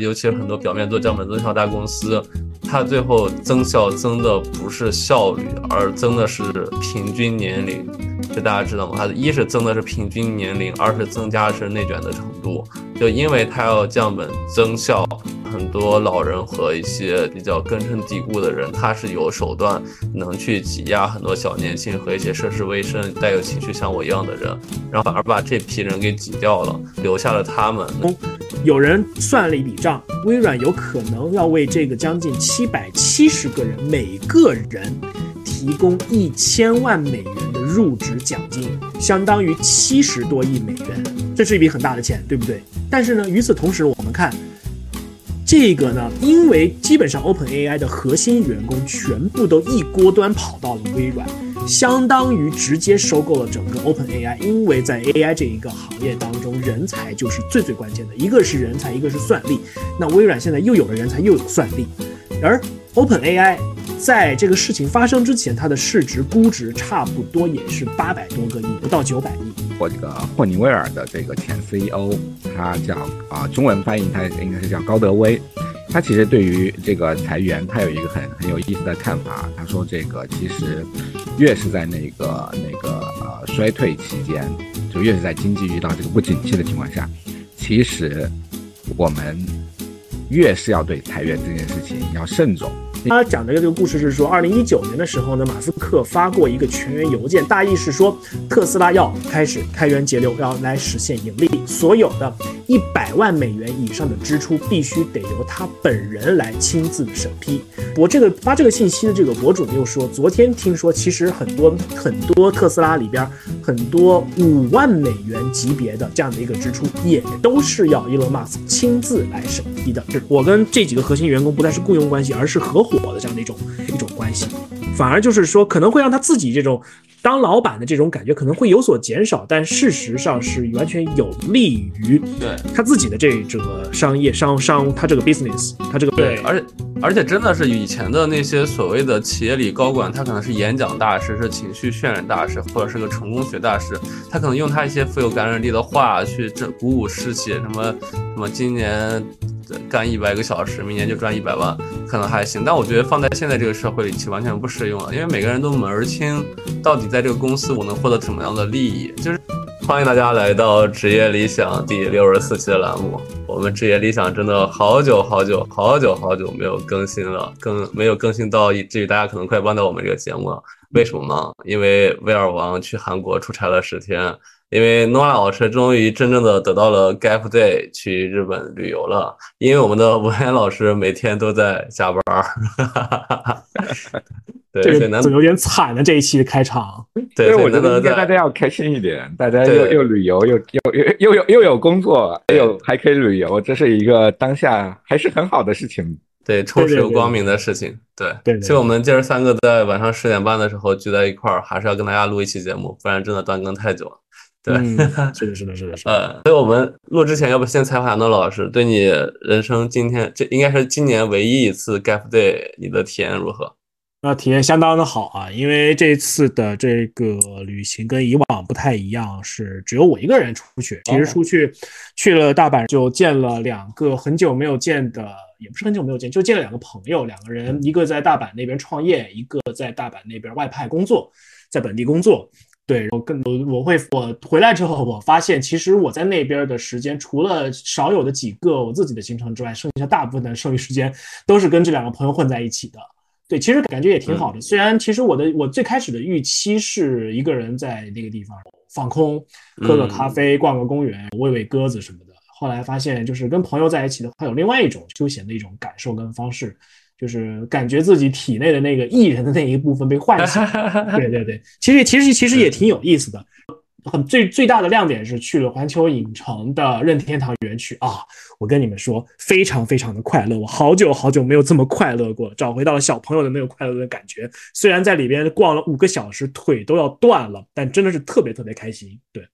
尤其是很多表面做降本增效大公司，它最后增效增的不是效率，而增的是平均年龄。这大家知道吗？它一是增的是平均年龄，二是增加的是内卷的程度。就因为它要降本增效，很多老人和一些比较根深蒂固的人，他是有手段能去挤压很多小年轻和一些涉世未深、带有情绪像我一样的人，然后反而把这批人给挤掉了，留下了他们。有人算了一笔账，微软有可能要为这个将近七百七十个人每个人提供一千万美元的入职奖金，相当于七十多亿美元，这是一笔很大的钱，对不对？但是呢，与此同时，我们看这个呢，因为基本上 OpenAI 的核心员工全部都一锅端跑到了微软。相当于直接收购了整个 Open AI，因为在 AI 这一个行业当中，人才就是最最关键的，一个是人才，一个是算力。那微软现在又有了人才，又有算力，而 Open AI 在这个事情发生之前，它的市值估值差不多也是八百多个亿，不到九百亿。我这个霍尼韦尔的这个前 CEO，他叫啊，中文翻译他应该是叫高德威。他其实对于这个裁员，他有一个很很有意思的看法。他说，这个其实越是在那个那个呃衰退期间，就越是在经济遇到这个不景气的情况下，其实我们越是要对裁员这件事情要慎重。他讲的这个故事是说，二零一九年的时候呢，马斯克发过一个全员邮件，大意是说特斯拉要开始开源节流，要来实现盈利，所有的。一百万美元以上的支出必须得由他本人来亲自审批。我这个发这个信息的这个博主又说，昨天听说其实很多很多特斯拉里边很多五万美元级别的这样的一个支出，也都是要 Elon Musk 亲自来审批的。我跟这几个核心员工不再是雇佣关系，而是合伙的这样的一种一种关系，反而就是说可能会让他自己这种。当老板的这种感觉可能会有所减少，但事实上是完全有利于对他自己的这这个商业商商他这个 business 他这个对，而且而且真的是以前的那些所谓的企业里高管，他可能是演讲大师，是情绪渲染大师，或者是个成功学大师，他可能用他一些富有感染力的话去这鼓舞士气，什么什么今年。干一百个小时，明年就赚一百万，可能还行。但我觉得放在现在这个社会里，其实完全不适用了，因为每个人都门儿清，到底在这个公司我能获得什么样的利益。就是欢迎大家来到职业理想第六十四期的栏目。我们职业理想真的好久好久好久好久没有更新了，更没有更新到以至于大家可能快忘掉我们这个节目了。为什么呢？因为威尔王去韩国出差了十天。因为诺亚老师终于真正的得到了 gap day 去日本旅游了，因为我们的文言老师每天都在加班儿，对，这个有点惨的这一期的开场。对，我觉得大家要开心一点，大家又又旅游又又又又有又有工作，还有还可以旅游，这是一个当下还是很好的事情。对，充实又光明的事情。对，对。所以我们今儿三个在晚上十点半的时候聚在一块儿，还是要跟大家录一期节目，不然真的断更太久了。对，是的，是的，是的，是的。呃，所以我们录之前，要不先采访下诺老师，对你人生今天这应该是今年唯一一次 gap day，你的体验如何？那，体验相当的好啊，因为这次的这个旅行跟以往不太一样，是只有我一个人出去。其实出去去了大阪，就见了两个很久没有见的，也不是很久没有见，就见了两个朋友，两个人，一个在大阪那边创业，一个在大阪那边外派工作，在本地工作。对，我更我我会我回来之后，我发现其实我在那边的时间，除了少有的几个我自己的行程之外，剩下大部分的 剩余时间都是跟这两个朋友混在一起的。对，其实感觉也挺好的。虽然其实我的我最开始的预期是一个人在那个地方放空，喝个咖啡，逛个公园，喂喂鸽子什么的。后来发现，就是跟朋友在一起的话，有另外一种休闲的一种感受跟方式。就是感觉自己体内的那个艺人的那一部分被唤醒，对对对，其实其实其实也挺有意思的。很最最大的亮点是去了环球影城的任天堂园区啊！我跟你们说，非常非常的快乐，我好久好久没有这么快乐过，找回到了小朋友的那个快乐的感觉。虽然在里边逛了五个小时，腿都要断了，但真的是特别特别开心。对，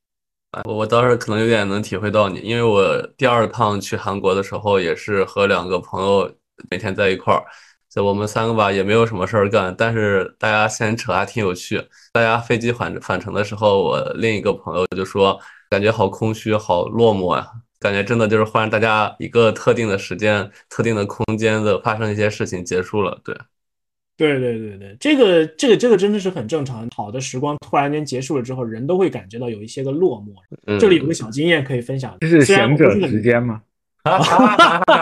我我倒是可能有点能体会到你，因为我第二趟去韩国的时候，也是和两个朋友。每天在一块儿，就我们三个吧，也没有什么事儿干，但是大家闲扯还挺有趣。大家飞机返返程的时候，我另一个朋友就说，感觉好空虚，好落寞呀。感觉真的就是换大家一个特定的时间、特定的空间的发生一些事情结束了。对，对对对对，这个这个这个真的是很正常。好的时光突然间结束了之后，人都会感觉到有一些个落寞。嗯、这里有个小经验可以分享，这是虽然贤者时间吗？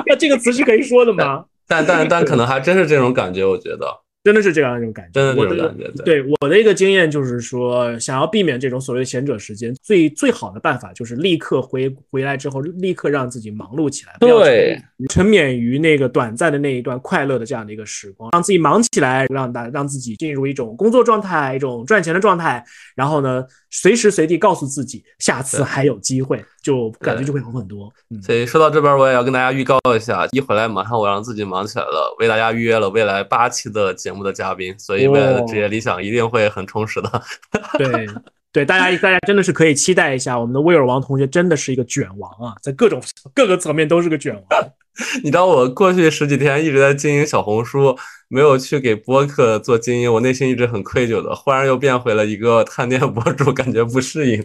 那 这个词是可以说的吗？但但但可能还真是这种感觉，我觉得真的是这样一种感觉，真的这种感觉。对我的一个经验就是说，想要避免这种所谓的闲者时间，最最好的办法就是立刻回回来之后，立刻让自己忙碌起来，不要对沉湎于那个短暂的那一段快乐的这样的一个时光，让自己忙起来，让大让自己进入一种工作状态，一种赚钱的状态，然后呢，随时随地告诉自己，下次还有机会，就感觉就会好很多。嗯，所以说到这边，我也要跟大家预告一下，一回来马上我让自己忙起来了，为大家预约了未来八期的节目的嘉宾，所以未来的职业理想一定会很充实的。对对，大家大家真的是可以期待一下，我们的威尔王同学真的是一个卷王啊，在各种各个层面都是个卷王。你知道我过去十几天一直在经营小红书，没有去给播客做经营，我内心一直很愧疚的。忽然又变回了一个探店博主，感觉不适应。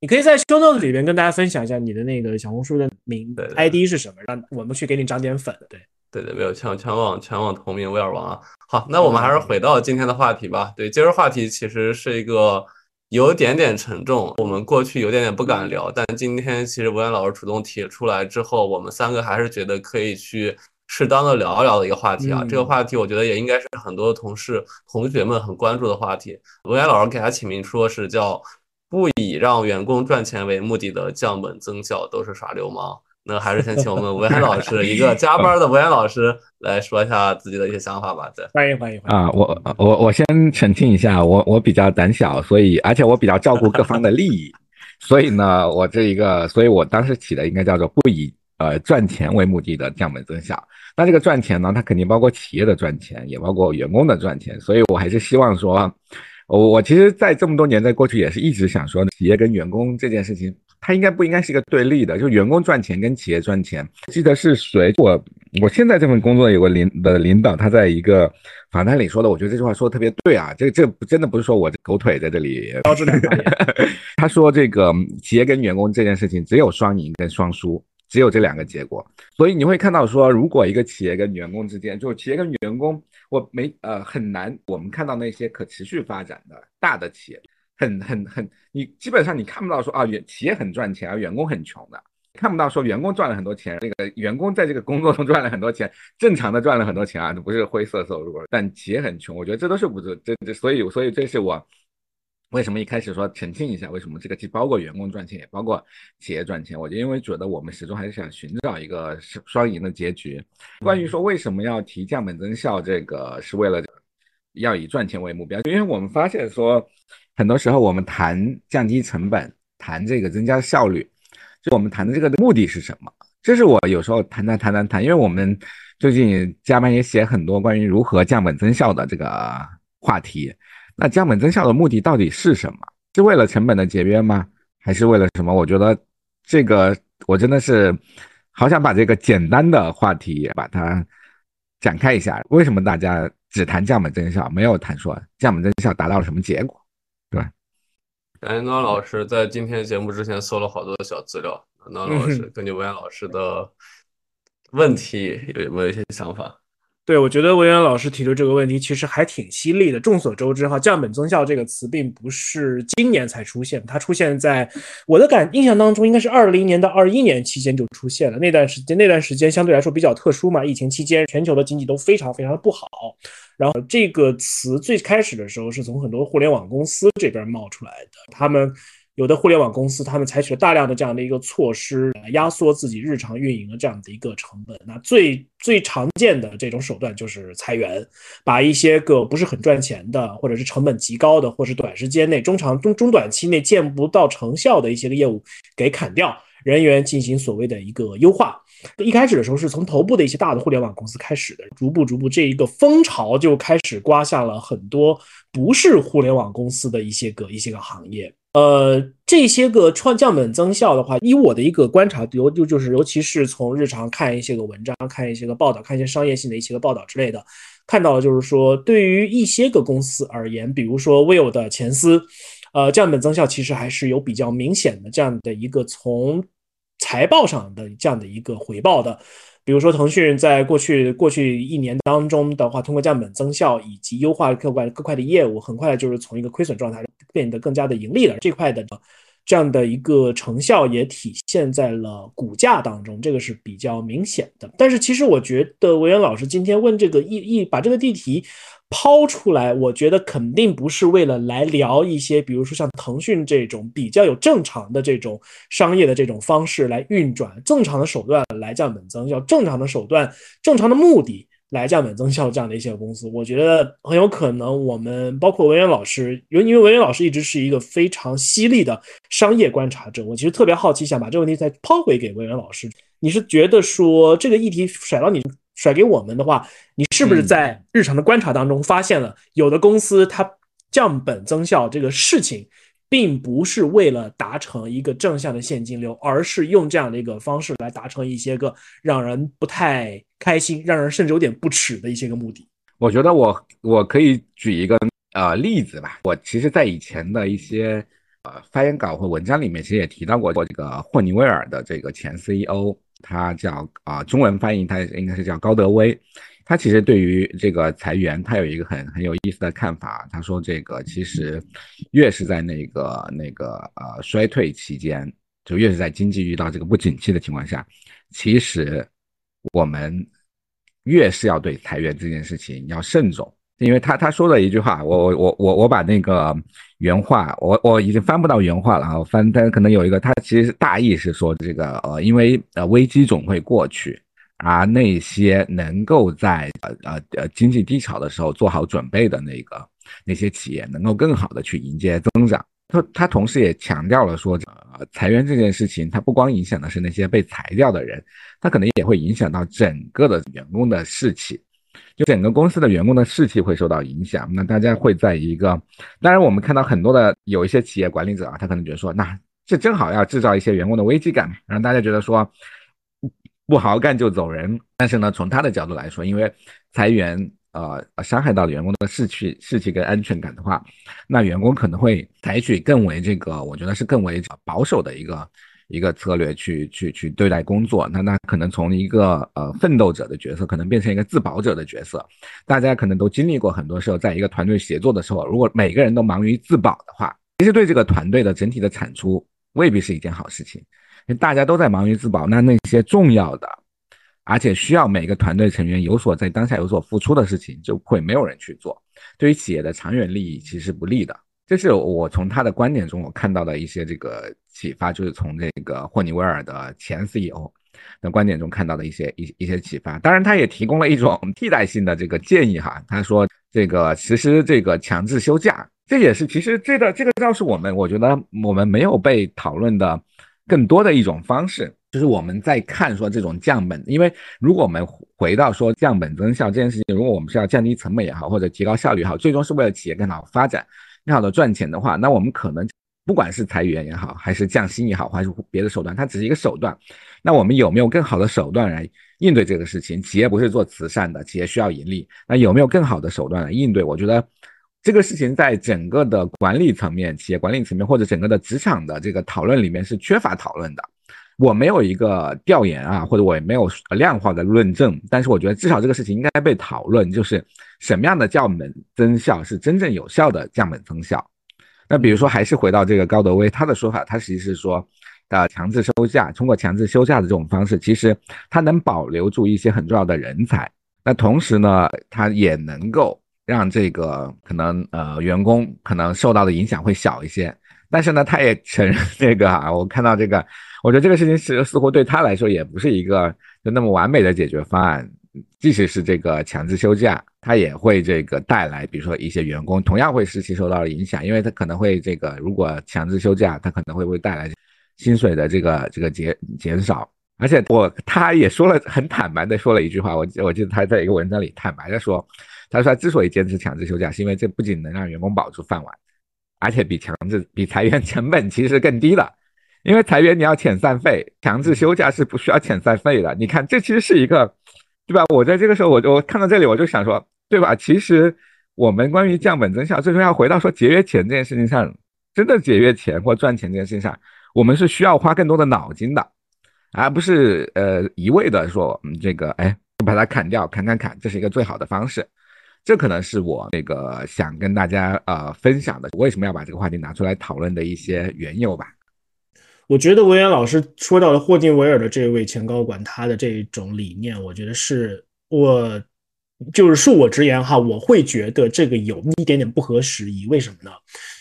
你可以在 show notes 里边跟大家分享一下你的那个小红书的名 ID 是什么，让我们去给你涨点粉。对，对对，没有全全网全网同名威尔王啊。好，那我们还是回到今天的话题吧。对，今儿话题其实是一个有点点沉重，我们过去有点点不敢聊，但今天其实文渊老师主动提出来之后，我们三个还是觉得可以去适当的聊一聊的一个话题啊。嗯这个话题我觉得也应该是很多同事同学们很关注的话题。文渊老师给他起名说是叫不以让员工赚钱为目的的降本增效都是耍流氓。那还是先请我们文渊老师，一个加班的文渊老师来说一下自己的一些想法吧。对，欢迎欢迎欢迎。啊，我我我先澄清一下，我我比较胆小，所以而且我比较照顾各方的利益，所以呢，我这一个，所以我当时起的应该叫做不以呃赚钱为目的的降本增效。那这个赚钱呢，它肯定包括企业的赚钱，也包括员工的赚钱，所以我还是希望说，我我其实，在这么多年，在过去也是一直想说，企业跟员工这件事情，它应该不应该是一个对立的？就员工赚钱跟企业赚钱。记得是谁？我我现在这份工作有个领的领导，他在一个访谈里说的，我觉得这句话说的特别对啊。这这真的不是说我这狗腿在这里高质量。他说这个企业跟员工这件事情只有双赢跟双输，只有这两个结果。所以你会看到说，如果一个企业跟员工之间，就是企业跟员工，我没呃很难，我们看到那些可持续发展的大的企业，很很很，你基本上你看不到说啊，员企业很赚钱，而员工很穷的。看不到说员工赚了很多钱，那个员工在这个工作中赚了很多钱，正常的赚了很多钱啊，不是灰色收入，但企业很穷，我觉得这都是不这这这，所以所以这是我为什么一开始说澄清一下，为什么这个既包括员工赚钱，也包括企业赚钱？我就因为觉得我们始终还是想寻找一个双赢的结局。关于说为什么要提降本增效，这个是为了要以赚钱为目标，因为我们发现说，很多时候我们谈降低成本，谈这个增加效率。就我们谈的这个目的是什么？这是我有时候谈谈谈谈谈，因为我们最近加班也写很多关于如何降本增效的这个话题。那降本增效的目的到底是什么？是为了成本的节约吗？还是为了什么？我觉得这个我真的是好想把这个简单的话题把它展开一下。为什么大家只谈降本增效，没有谈说降本增效达到了什么结果？对吧？感谢诺老师在今天节目之前搜了好多的小资料。那老师嗯根据文言老师的问题有没有一些想法？对，我觉得文渊老师提出这个问题其实还挺犀利的。众所周知，哈，降本增效这个词并不是今年才出现，它出现在我的感印象当中，应该是二零年到二一年期间就出现了。那段时间，那段时间相对来说比较特殊嘛，疫情期间全球的经济都非常非常的不好。然后这个词最开始的时候是从很多互联网公司这边冒出来的，他们。有的互联网公司，他们采取了大量的这样的一个措施，压缩自己日常运营的这样的一个成本。那最最常见的这种手段就是裁员，把一些个不是很赚钱的，或者是成本极高的，或是短时间内、中长中中短期内见不到成效的一些个业务给砍掉，人员进行所谓的一个优化。一开始的时候是从头部的一些大的互联网公司开始的，逐步逐步这一个风潮就开始刮下了很多不是互联网公司的一些个一些个行业。呃，这些个创降本增效的话，以我的一个观察，尤就就是尤其是从日常看一些个文章、看一些个报道、看一些商业性的一些个报道之类的，看到的就是说，对于一些个公司而言，比如说 Will 的前司，呃，降本增效其实还是有比较明显的这样的一个从财报上的这样的一个回报的。比如说，腾讯在过去过去一年当中的话，通过降本增效以及优化各块各块的业务，很快就是从一个亏损状态变得更加的盈利了。这块的这样的一个成效也体现在了股价当中，这个是比较明显的。但是，其实我觉得文渊老师今天问这个一一把这个地题。抛出来，我觉得肯定不是为了来聊一些，比如说像腾讯这种比较有正常的这种商业的这种方式来运转，正常的手段来降本增效，正常的手段、正常的目的来降本增效这样的一些公司，我觉得很有可能我们包括文渊老师，因为文渊老师一直是一个非常犀利的商业观察者，我其实特别好奇，想把这个问题再抛回给文渊老师，你是觉得说这个议题甩到你？甩给我们的话，你是不是在日常的观察当中发现了有的公司它降本增效这个事情，并不是为了达成一个正向的现金流，而是用这样的一个方式来达成一些个让人不太开心、让人甚至有点不耻的一些个目的。我觉得我我可以举一个呃例子吧。我其实，在以前的一些呃发言稿或文章里面，其实也提到过这个霍尼韦尔的这个前 CEO。他叫啊，中文翻译他应该是叫高德威。他其实对于这个裁员，他有一个很很有意思的看法。他说，这个其实越是在那个那个呃衰退期间，就越是在经济遇到这个不景气的情况下，其实我们越是要对裁员这件事情要慎重。因为他他说了一句话，我我我我我把那个原话，我我已经翻不到原话了啊，翻，但是可能有一个，他其实大意是说这个呃，因为呃危机总会过去，而那些能够在呃呃呃经济低潮的时候做好准备的那个那些企业，能够更好的去迎接增长。他他同时也强调了说，呃裁员这件事情，它不光影响的是那些被裁掉的人，它可能也会影响到整个的员工的士气。就整个公司的员工的士气会受到影响，那大家会在一个，当然我们看到很多的有一些企业管理者啊，他可能觉得说，那这正好要制造一些员工的危机感，让大家觉得说不好好干就走人。但是呢，从他的角度来说，因为裁员呃伤害到了员工的士气、士气跟安全感的话，那员工可能会采取更为这个，我觉得是更为保守的一个。一个策略去去去对待工作，那那可能从一个呃奋斗者的角色，可能变成一个自保者的角色。大家可能都经历过很多时候，在一个团队协作的时候，如果每个人都忙于自保的话，其实对这个团队的整体的产出未必是一件好事情。因为大家都在忙于自保，那那些重要的，而且需要每个团队成员有所在当下有所付出的事情，就会没有人去做，对于企业的长远利益其实不利的。这是我从他的观点中我看到的一些这个启发，就是从这个霍尼韦尔的前 CEO 的观点中看到的一些一一些启发。当然，他也提供了一种替代性的这个建议哈。他说，这个实施这个强制休假，这也是其实这个这个倒是我们我觉得我们没有被讨论的更多的一种方式，就是我们在看说这种降本，因为如果我们回到说降本增效这件事情，如果我们是要降低成本也好，或者提高效率也好，最终是为了企业更好发展。更好的赚钱的话，那我们可能不管是裁员也好，还是降薪也好，还是别的手段，它只是一个手段。那我们有没有更好的手段来应对这个事情？企业不是做慈善的，企业需要盈利。那有没有更好的手段来应对？我觉得这个事情在整个的管理层面、企业管理层面或者整个的职场的这个讨论里面是缺乏讨论的。我没有一个调研啊，或者我也没有量化的论证，但是我觉得至少这个事情应该被讨论，就是。什么样的降本增效是真正有效的降本增效？那比如说，还是回到这个高德威他的说法，他实际是说，呃，强制休假，通过强制休假的这种方式，其实它能保留住一些很重要的人才。那同时呢，它也能够让这个可能呃员工可能受到的影响会小一些。但是呢，他也承认这个啊，我看到这个，我觉得这个事情是似乎对他来说也不是一个就那么完美的解决方案。即使是这个强制休假，它也会这个带来，比如说一些员工同样会士气受到了影响，因为他可能会这个如果强制休假，他可能会会带来薪水的这个这个减减少。而且我他也说了很坦白的说了一句话，我我记得他在一个文章里坦白的说，他说他之所以坚持强制休假，是因为这不仅能让员工保住饭碗，而且比强制比裁员成本其实更低了，因为裁员你要遣散费，强制休假是不需要遣散费的。你看这其实是一个。对吧？我在这个时候，我我看到这里，我就想说，对吧？其实我们关于降本增效，最终要回到说节约钱这件事情上，真的节约钱或赚钱这件事情上，我们是需要花更多的脑筋的。而不是呃一味的说嗯这个哎把它砍掉砍砍砍，这是一个最好的方式。这可能是我那个想跟大家呃分享的，为什么要把这个话题拿出来讨论的一些缘由吧。我觉得文渊老师说到的霍金维尔的这位前高管，他的这种理念，我觉得是我就是恕我直言哈，我会觉得这个有一点点不合时宜。为什么呢？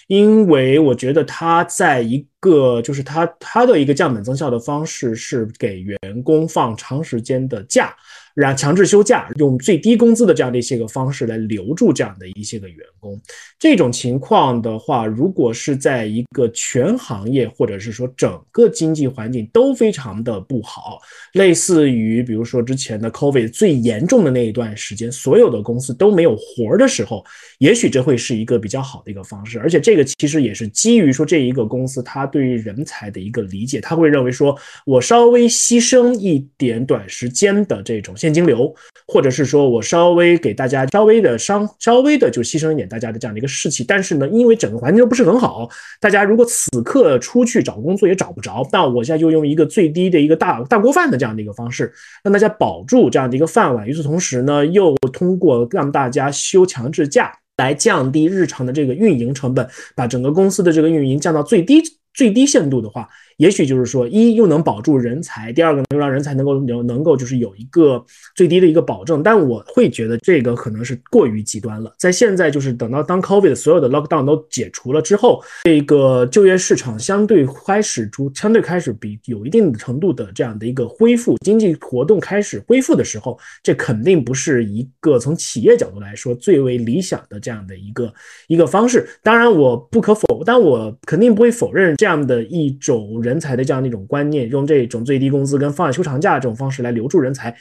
因为我觉得他在一个就是他他的一个降本增效的方式是给员工放长时间的假。然后强制休假，用最低工资的这样的一些个方式来留住这样的一些个员工。这种情况的话，如果是在一个全行业或者是说整个经济环境都非常的不好，类似于比如说之前的 COVID 最严重的那一段时间，所有的公司都没有活儿的时候，也许这会是一个比较好的一个方式。而且这个其实也是基于说这一个公司它对于人才的一个理解，他会认为说我稍微牺牲一点短时间的这种现金流，或者是说我稍微给大家稍微的伤，稍微的就牺牲一点大家的这样的一个士气。但是呢，因为整个环境都不是很好，大家如果此刻出去找工作也找不着，那我现在就用一个最低的一个大大锅饭的这样的一个方式，让大家保住这样的一个饭碗。与此同时呢，又通过让大家休强制假来降低日常的这个运营成本，把整个公司的这个运营降到最低最低限度的话。也许就是说，一又能保住人才，第二个能让人才能够能能够就是有一个最低的一个保证。但我会觉得这个可能是过于极端了。在现在就是等到当 COVID 所有的 lockdown 都解除了之后，这个就业市场相对开始出相对开始比有一定程度的这样的一个恢复，经济活动开始恢复的时候，这肯定不是一个从企业角度来说最为理想的这样的一个一个方式。当然，我不可否，但我肯定不会否认这样的一种。人才的这样的一种观念，用这种最低工资跟放休长假这种方式来留住人才，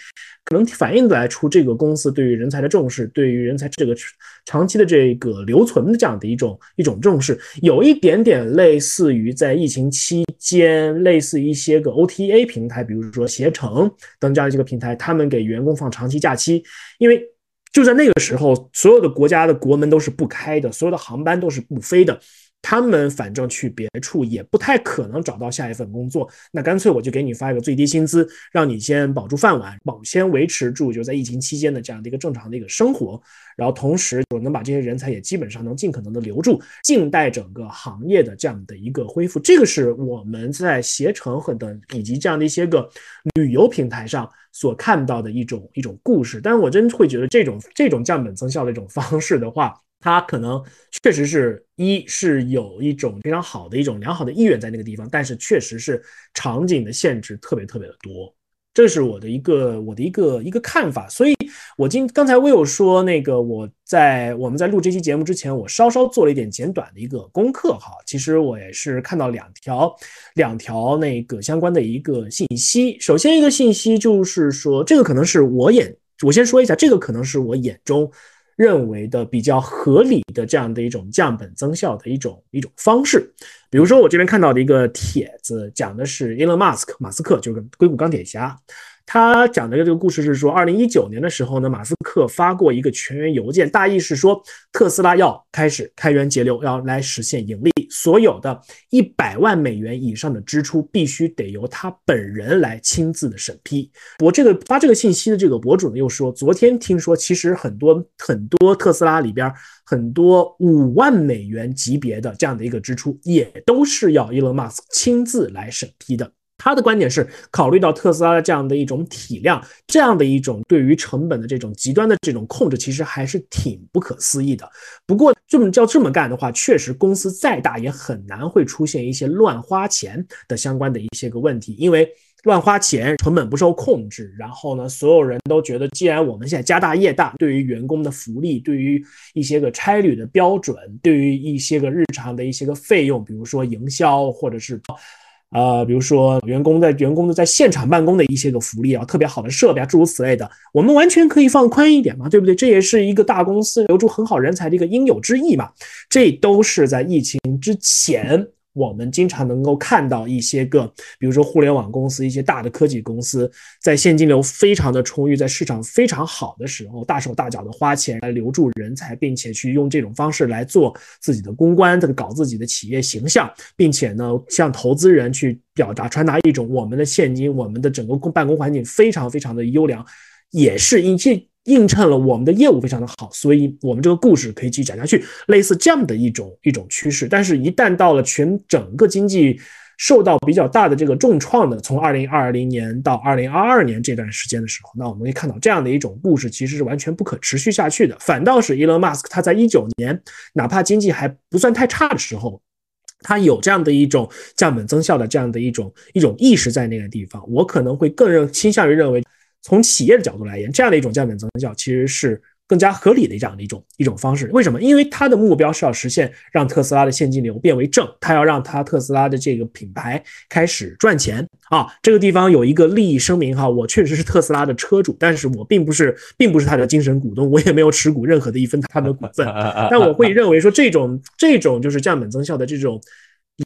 可能反映来出这个公司对于人才的重视，对于人才这个长期的这个留存的这样的一种一种重视，有一点点类似于在疫情期间，类似一些个 OTA 平台，比如说携程等这样几个平台，他们给员工放长期假期，因为就在那个时候，所有的国家的国门都是不开的，所有的航班都是不飞的。他们反正去别处也不太可能找到下一份工作，那干脆我就给你发一个最低薪资，让你先保住饭碗，保先维持住就在疫情期间的这样的一个正常的一个生活，然后同时我能把这些人才也基本上能尽可能的留住，静待整个行业的这样的一个恢复。这个是我们在携程和等以及这样的一些个旅游平台上所看到的一种一种故事。但是我真会觉得这种这种降本增效的一种方式的话。它可能确实是一是有一种非常好的一种良好的意愿在那个地方，但是确实是场景的限制特别特别的多，这是我的一个我的一个一个看法。所以，我今刚才我有说那个我在我们在录这期节目之前，我稍稍做了一点简短的一个功课哈。其实我也是看到两条两条那个相关的一个信息。首先一个信息就是说，这个可能是我眼我先说一下，这个可能是我眼中。认为的比较合理的这样的一种降本增效的一种一种方式，比如说我这边看到的一个帖子，讲的是 Elon Musk 马斯克，就是硅谷钢铁侠。他讲的这个故事是说，二零一九年的时候呢，马斯克发过一个全员邮件，大意是说特斯拉要开始开源节流，要来实现盈利，所有的一百万美元以上的支出必须得由他本人来亲自的审批。我这个发这个信息的这个博主呢，又说，昨天听说其实很多很多特斯拉里边很多五万美元级别的这样的一个支出，也都是要 Elon Musk 亲自来审批的。他的观点是，考虑到特斯拉的这样的一种体量，这样的一种对于成本的这种极端的这种控制，其实还是挺不可思议的。不过，这么叫这么干的话，确实公司再大也很难会出现一些乱花钱的相关的一些个问题，因为乱花钱，成本不受控制，然后呢，所有人都觉得，既然我们现在家大业大，对于员工的福利，对于一些个差旅的标准，对于一些个日常的一些个费用，比如说营销或者是。啊，比如说员工在员工的在现场办公的一些个福利啊，特别好的设备啊，诸如此类的，我们完全可以放宽一点嘛，对不对？这也是一个大公司留住很好人才的一个应有之义嘛。这都是在疫情之前我们经常能够看到一些个，比如说互联网公司、一些大的科技公司，在现金流非常的充裕，在市场非常好的时候，大手大脚的花钱来留住人才，并且去用这种方式来做自己的公关，这个搞自己的企业形象，并且呢，向投资人去表达、传达一种我们的现金、我们的整个公办公环境非常非常的优良，也是因这。映衬了我们的业务非常的好，所以我们这个故事可以继续讲下去，类似这样的一种一种趋势。但是，一旦到了全整个经济受到比较大的这个重创的，从二零二零年到二零二二年这段时间的时候，那我们可以看到这样的一种故事其实是完全不可持续下去的。反倒是 Elon Musk 他在一九年，哪怕经济还不算太差的时候，他有这样的一种降本增效的这样的一种一种意识在那个地方，我可能会更认倾向于认为。从企业的角度来言，这样的一种降本增效其实是更加合理的这样的一种一种方式。为什么？因为它的目标是要实现让特斯拉的现金流变为正，它要让它特斯拉的这个品牌开始赚钱啊。这个地方有一个利益声明哈，我确实是特斯拉的车主，但是我并不是并不是它的精神股东，我也没有持股任何的一分他的股份。但我会认为说这种这种就是降本增效的这种。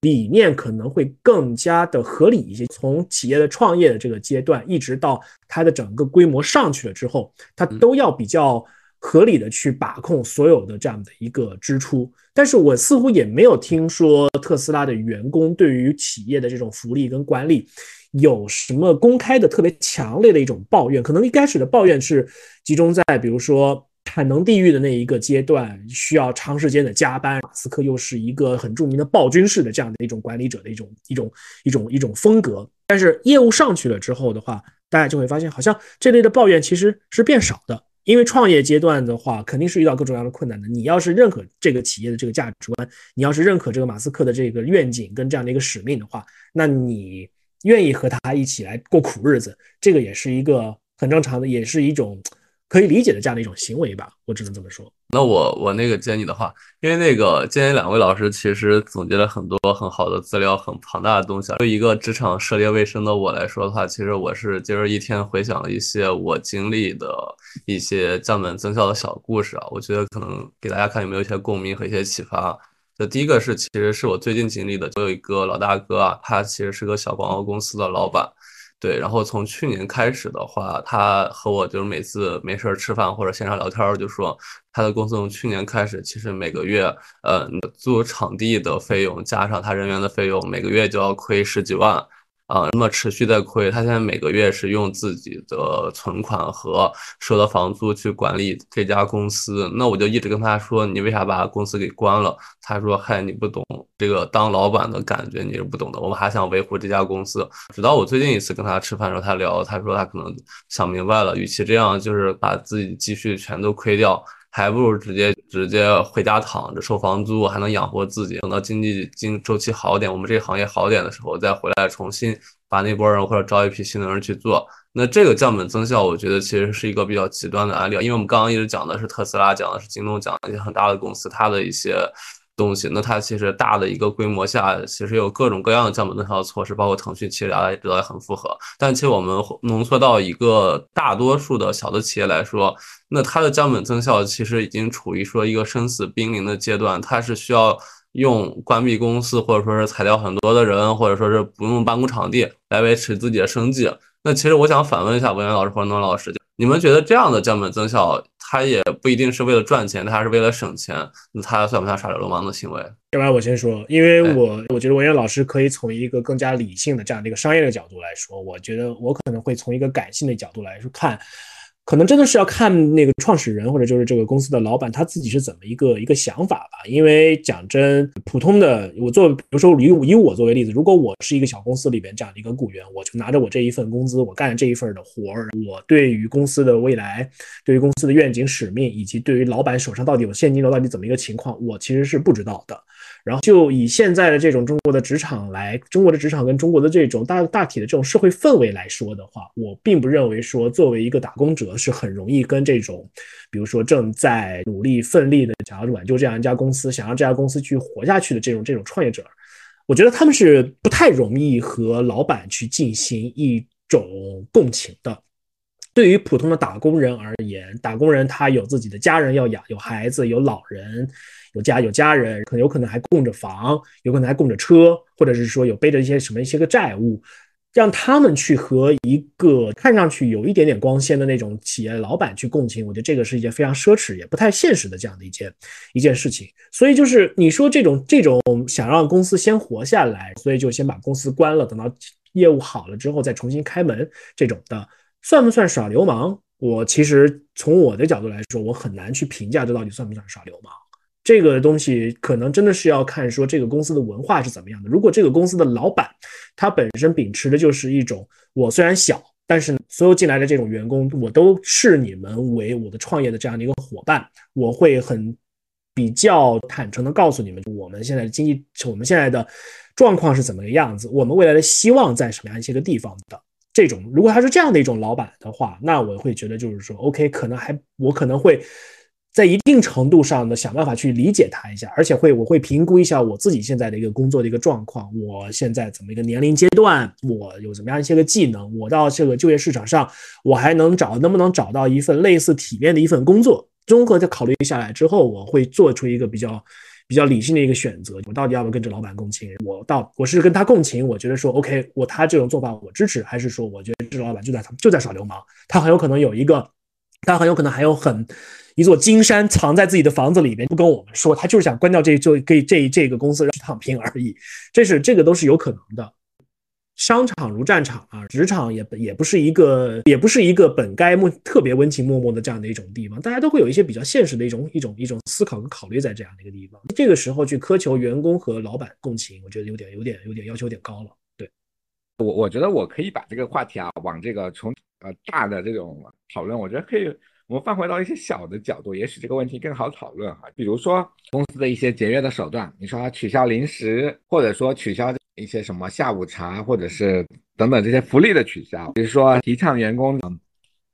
理念可能会更加的合理一些。从企业的创业的这个阶段，一直到它的整个规模上去了之后，它都要比较合理的去把控所有的这样的一个支出。但是我似乎也没有听说特斯拉的员工对于企业的这种福利跟管理有什么公开的特别强烈的一种抱怨。可能一开始的抱怨是集中在比如说。产能地狱的那一个阶段，需要长时间的加班。马斯克又是一个很著名的暴君式的这样的一种管理者的一种一种一种一种风格。但是业务上去了之后的话，大家就会发现，好像这类的抱怨其实是变少的。因为创业阶段的话，肯定是遇到各种各样的困难的。你要是认可这个企业的这个价值观，你要是认可这个马斯克的这个愿景跟这样的一个使命的话，那你愿意和他一起来过苦日子，这个也是一个很正常的，也是一种。可以理解的这样的一种行为吧，我只能这么说。那我我那个接你的话，因为那个今天两位老师其实总结了很多很好的资料，很庞大的东西。对一个职场涉猎未深的我来说的话，其实我是今儿一天回想了一些我经历的一些降本增效的小故事啊，我觉得可能给大家看有没有一些共鸣和一些启发。这第一个是，其实是我最近经历的，就有一个老大哥啊，他其实是个小广告公司的老板。对，然后从去年开始的话，他和我就是每次没事儿吃饭或者线上聊天儿，就说他的公司从去年开始，其实每个月，呃，租场地的费用加上他人员的费用，每个月就要亏十几万。啊，那么持续在亏，他现在每个月是用自己的存款和收的房租去管理这家公司。那我就一直跟他说，你为啥把公司给关了？他说，嗨，你不懂这个当老板的感觉，你是不懂的。我们还想维护这家公司。直到我最近一次跟他吃饭的时候，他聊，他说他可能想明白了，与其这样，就是把自己积蓄全都亏掉。还不如直接直接回家躺着收房租，还能养活自己。等到经济经周期好点，我们这个行业好点的时候，再回来重新把那波人或者招一批新的人去做。那这个降本增效，我觉得其实是一个比较极端的案例。因为我们刚刚一直讲的是特斯拉，讲的是京东，讲一些很大的公司，它的一些。东西，那它其实大的一个规模下，其实有各种各样的降本增效的措施，包括腾讯，其实大家也知道也很符合。但其实我们浓缩到一个大多数的小的企业来说，那它的降本增效其实已经处于说一个生死濒临的阶段，它是需要用关闭公司，或者说是裁掉很多的人，或者说是不用办公场地来维持自己的生计。那其实我想反问一下文源老师或者诺老师，你们觉得这样的降本增效？他也不一定是为了赚钱，他还是为了省钱，那他算不算耍流氓的行为？要不然我先说，因为我我觉得文渊老师可以从一个更加理性的这样的一个商业的角度来说，我觉得我可能会从一个感性的角度来说看。可能真的是要看那个创始人或者就是这个公司的老板他自己是怎么一个一个想法吧。因为讲真，普通的我做，比如说以以我作为例子，如果我是一个小公司里边这样的一个雇员，我就拿着我这一份工资，我干这一份的活儿，我对于公司的未来，对于公司的愿景使命，以及对于老板手上到底有现金流到底怎么一个情况，我其实是不知道的。然后就以现在的这种中国的职场来，中国的职场跟中国的这种大大体的这种社会氛围来说的话，我并不认为说作为一个打工者是很容易跟这种，比如说正在努力奋力的想要挽救这样一家公司，想让这家公司去活下去的这种这种创业者，我觉得他们是不太容易和老板去进行一种共情的。对于普通的打工人而言，打工人他有自己的家人要养，有孩子，有老人，有家有家人，可能有可能还供着房，有可能还供着车，或者是说有背着一些什么一些个债务。让他们去和一个看上去有一点点光鲜的那种企业老板去共情，我觉得这个是一件非常奢侈也不太现实的这样的一件一件事情。所以就是你说这种这种想让公司先活下来，所以就先把公司关了，等到业务好了之后再重新开门，这种的算不算耍流氓？我其实从我的角度来说，我很难去评价这到底算不算耍流氓。这个东西可能真的是要看说这个公司的文化是怎么样的。如果这个公司的老板他本身秉持的就是一种我虽然小，但是所有进来的这种员工我都视你们为我的创业的这样的一个伙伴，我会很比较坦诚的告诉你们，我们现在的经济，我们现在的状况是怎么个样子，我们未来的希望在什么样一些个地方的这种。如果他是这样的一种老板的话，那我会觉得就是说，OK，可能还我可能会。在一定程度上呢想办法去理解他一下，而且会我会评估一下我自己现在的一个工作的一个状况，我现在怎么一个年龄阶段，我有怎么样一些个技能，我到这个就业市场上，我还能找能不能找到一份类似体面的一份工作？综合的考虑下来之后，我会做出一个比较比较理性的一个选择，我到底要不要跟着老板共情？我到我是跟他共情，我觉得说 OK，我他这种做法我支持，还是说我觉得这老板就在就在耍流氓，他很有可能有一个，他很有可能还有很。一座金山藏在自己的房子里面，不跟我们说，他就是想关掉这就给这这个公司去躺平而已。这是这个都是有可能的。商场如战场啊，职场也也不是一个也不是一个本该默特别温情脉脉的这样的一种地方，大家都会有一些比较现实的一种一种一种思考跟考虑在这样的一个地方。这个时候去苛求员工和老板共情，我觉得有点有点有点要求有点高了。对，我我觉得我可以把这个话题啊往这个从呃大的这种讨论，我觉得可以。我们放回到一些小的角度，也许这个问题更好讨论哈。比如说公司的一些节约的手段，你说取消零食，或者说取消一些什么下午茶，或者是等等这些福利的取消，比如说提倡员工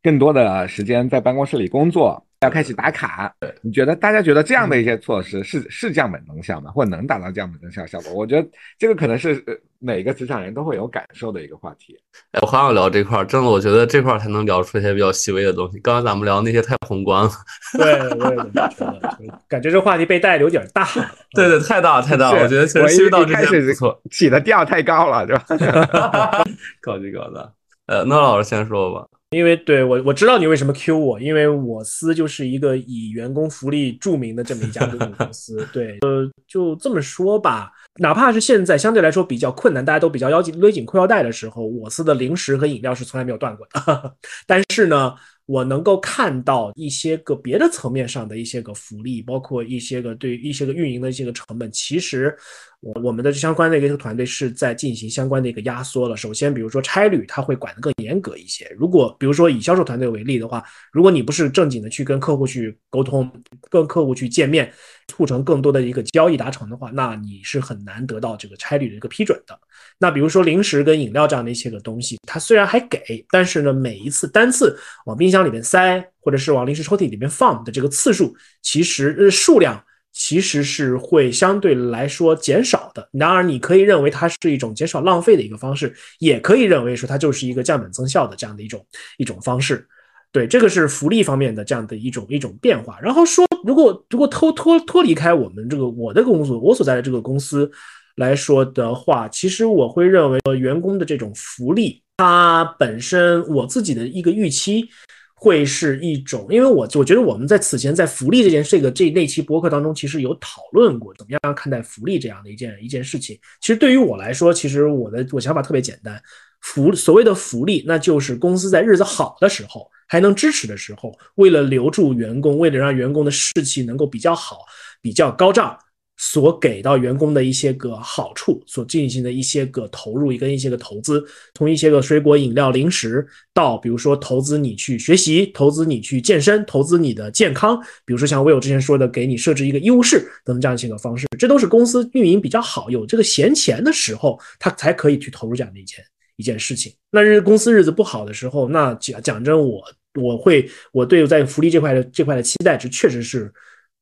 更多的时间在办公室里工作。要开始打卡，你觉得大家觉得这样的一些措施是是降本增效吗？或者能达到降本增效效果？我觉得这个可能是每个职场人都会有感受的一个话题。哎，我很想聊这块儿，真的，我觉得这块儿才能聊出一些比较细微的东西。刚刚咱们聊那些太宏观了。对，我也觉得，感觉这话题被带的有点大。对对，太大太大，我觉得其实细微到这些不错，起的调太高了，对吧？高级高的。呃，那老师先说吧。因为对我我知道你为什么 Q 我，因为我司就是一个以员工福利著名的这么一家公司。对，呃，就这么说吧，哪怕是现在相对来说比较困难，大家都比较腰紧勒紧裤腰带的时候，我司的零食和饮料是从来没有断过的。但是呢。我能够看到一些个别的层面上的一些个福利，包括一些个对一些个运营的一些个成本，其实我我们的相关的一个团队是在进行相关的一个压缩了。首先，比如说差旅，它会管得更严格一些。如果比如说以销售团队为例的话，如果你不是正经的去跟客户去沟通，跟客户去见面，促成更多的一个交易达成的话，那你是很难得到这个差旅的一个批准的。那比如说零食跟饮料这样的一些个东西，它虽然还给，但是呢，每一次单次往冰箱里面塞，或者是往零食抽屉里面放的这个次数，其实数量其实是会相对来说减少的。然而，你可以认为它是一种减少浪费的一个方式，也可以认为说它就是一个降本增效的这样的一种一种方式。对，这个是福利方面的这样的一种一种变化。然后说，如果如果脱脱脱离开我们这个我的工作，我所在的这个公司。来说的话，其实我会认为，员工的这种福利，它本身我自己的一个预期，会是一种，因为我我觉得我们在此前在福利这件这个这那期博客当中，其实有讨论过怎么样看待福利这样的一件一件事情。其实对于我来说，其实我的我想法特别简单，福所谓的福利，那就是公司在日子好的时候，还能支持的时候，为了留住员工，为了让员工的士气能够比较好，比较高涨。所给到员工的一些个好处，所进行的一些个投入跟一些个投资，从一些个水果、饮料、零食，到比如说投资你去学习，投资你去健身，投资你的健康，比如说像我有之前说的，给你设置一个医务室等等这样一些个方式，这都是公司运营比较好，有这个闲钱的时候，他才可以去投入这样的一件一件事情。那日公司日子不好的时候，那讲讲真，我我会我对在福利这块的这块的期待值确实是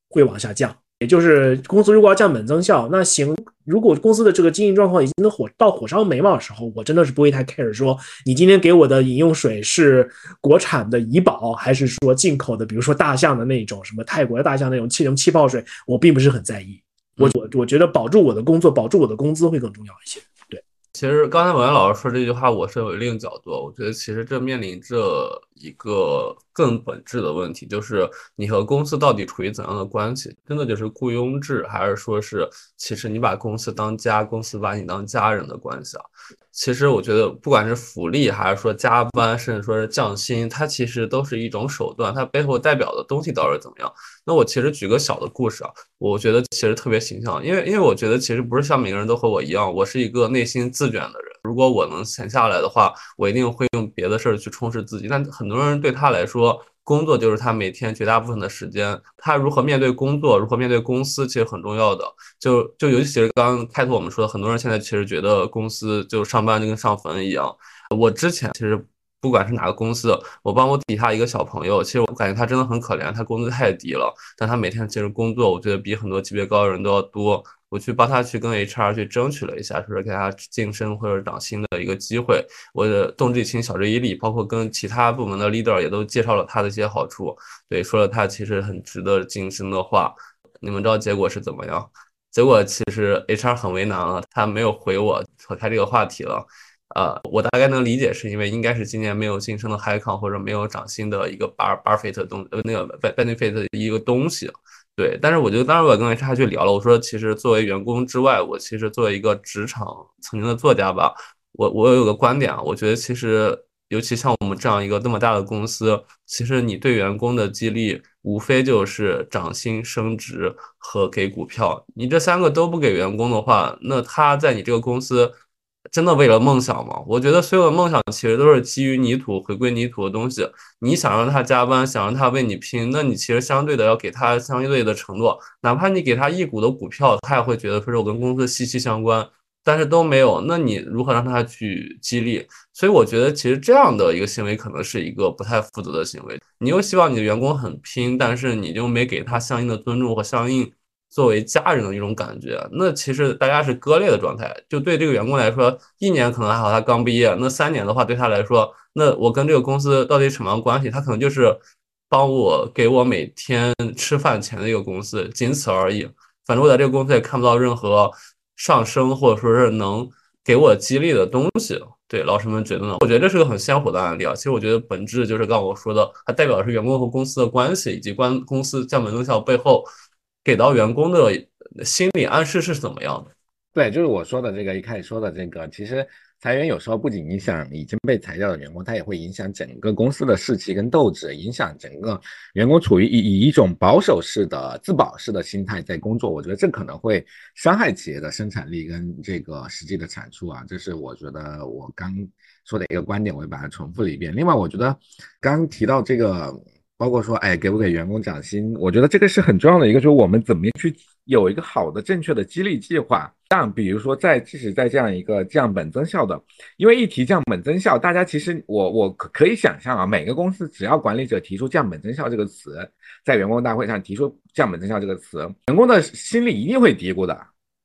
会往下降。也就是公司如果要降本增效，那行，如果公司的这个经营状况已经能火到火烧眉毛的时候，我真的是不会太 care 说你今天给我的饮用水是国产的怡宝，还是说进口的，比如说大象的那种什么泰国的大象那种气什么气泡水，我并不是很在意。我我我觉得保住我的工作，保住我的工资会更重要一些。对，其实刚才文源老师说这句话，我是有另一个角度，我觉得其实这面临着一个更本质的问题，就是你和公司到底处于怎样的关系？真的就是雇佣制，还是说是其实你把公司当家，公司把你当家人的关系啊？其实我觉得，不管是福利，还是说加班，甚至说是降薪，它其实都是一种手段，它背后代表的东西到底怎么样？那我其实举个小的故事啊，我觉得其实特别形象，因为因为我觉得其实不是像每个人都和我一样，我是一个内心自卷的人。如果我能闲下来的话，我一定会用别的事儿去充实自己。但很多人对他来说，工作就是他每天绝大部分的时间。他如何面对工作，如何面对公司，其实很重要的。就就尤其是刚刚开头我们说的，很多人现在其实觉得公司就上班就跟上坟一样。我之前其实不管是哪个公司，我帮我底下一个小朋友，其实我感觉他真的很可怜，他工资太低了，但他每天其实工作，我觉得比很多级别高的人都要多。我去帮他去跟 HR 去争取了一下，说是给他晋升或者涨薪的一个机会。我的动之以情，晓之以理，包括跟其他部门的 leader 也都介绍了他的一些好处，对，说了他其实很值得晋升的话。你们知道结果是怎么样？结果其实 HR 很为难了，他没有回我扯开这个话题了。呃，我大概能理解，是因为应该是今年没有晋升的 high con 或者没有涨薪的一个 bar bar fit 东呃那个 benefit 一个东西。对，但是我觉得，当时我跟 HR 去聊了，我说，其实作为员工之外，我其实作为一个职场曾经的作家吧，我我有个观点啊，我觉得其实，尤其像我们这样一个那么大的公司，其实你对员工的激励，无非就是涨薪、升职和给股票，你这三个都不给员工的话，那他在你这个公司。真的为了梦想吗？我觉得所有的梦想其实都是基于泥土、回归泥土的东西。你想让他加班，想让他为你拼，那你其实相对的要给他相对的承诺，哪怕你给他一股的股票，他也会觉得说是我跟公司息息相关。但是都没有，那你如何让他去激励？所以我觉得其实这样的一个行为可能是一个不太负责的行为。你又希望你的员工很拼，但是你就没给他相应的尊重和相应。作为家人的一种感觉，那其实大家是割裂的状态。就对这个员工来说，一年可能还好，他刚毕业；那三年的话，对他来说，那我跟这个公司到底什么关系？他可能就是帮我给我每天吃饭钱的一个公司，仅此而已。反正我在这个公司也看不到任何上升，或者说是能给我激励的东西。对老师们觉得呢？我觉得这是个很鲜活的案例啊。其实我觉得本质就是刚我说的，它代表的是员工和公司的关系，以及关公司降本增效背后。给到员工的心理暗示是怎么样的？对，就是我说的这个一开始说的这个，其实裁员有时候不仅影响已经被裁掉的员工，它也会影响整个公司的士气跟斗志，影响整个员工处于以以一种保守式的自保式的心态在工作。我觉得这可能会伤害企业的生产力跟这个实际的产出啊。这是我觉得我刚说的一个观点，我也把它重复了一遍。另外，我觉得刚提到这个。包括说，哎，给不给员工涨薪？我觉得这个是很重要的一个，就是我们怎么去有一个好的、正确的激励计划。像比如说，在即使在这样一个降本增效的，因为一提降本增效，大家其实我我可以想象啊，每个公司只要管理者提出降本增效这个词，在员工大会上提出降本增效这个词，员工的心里一定会嘀咕的，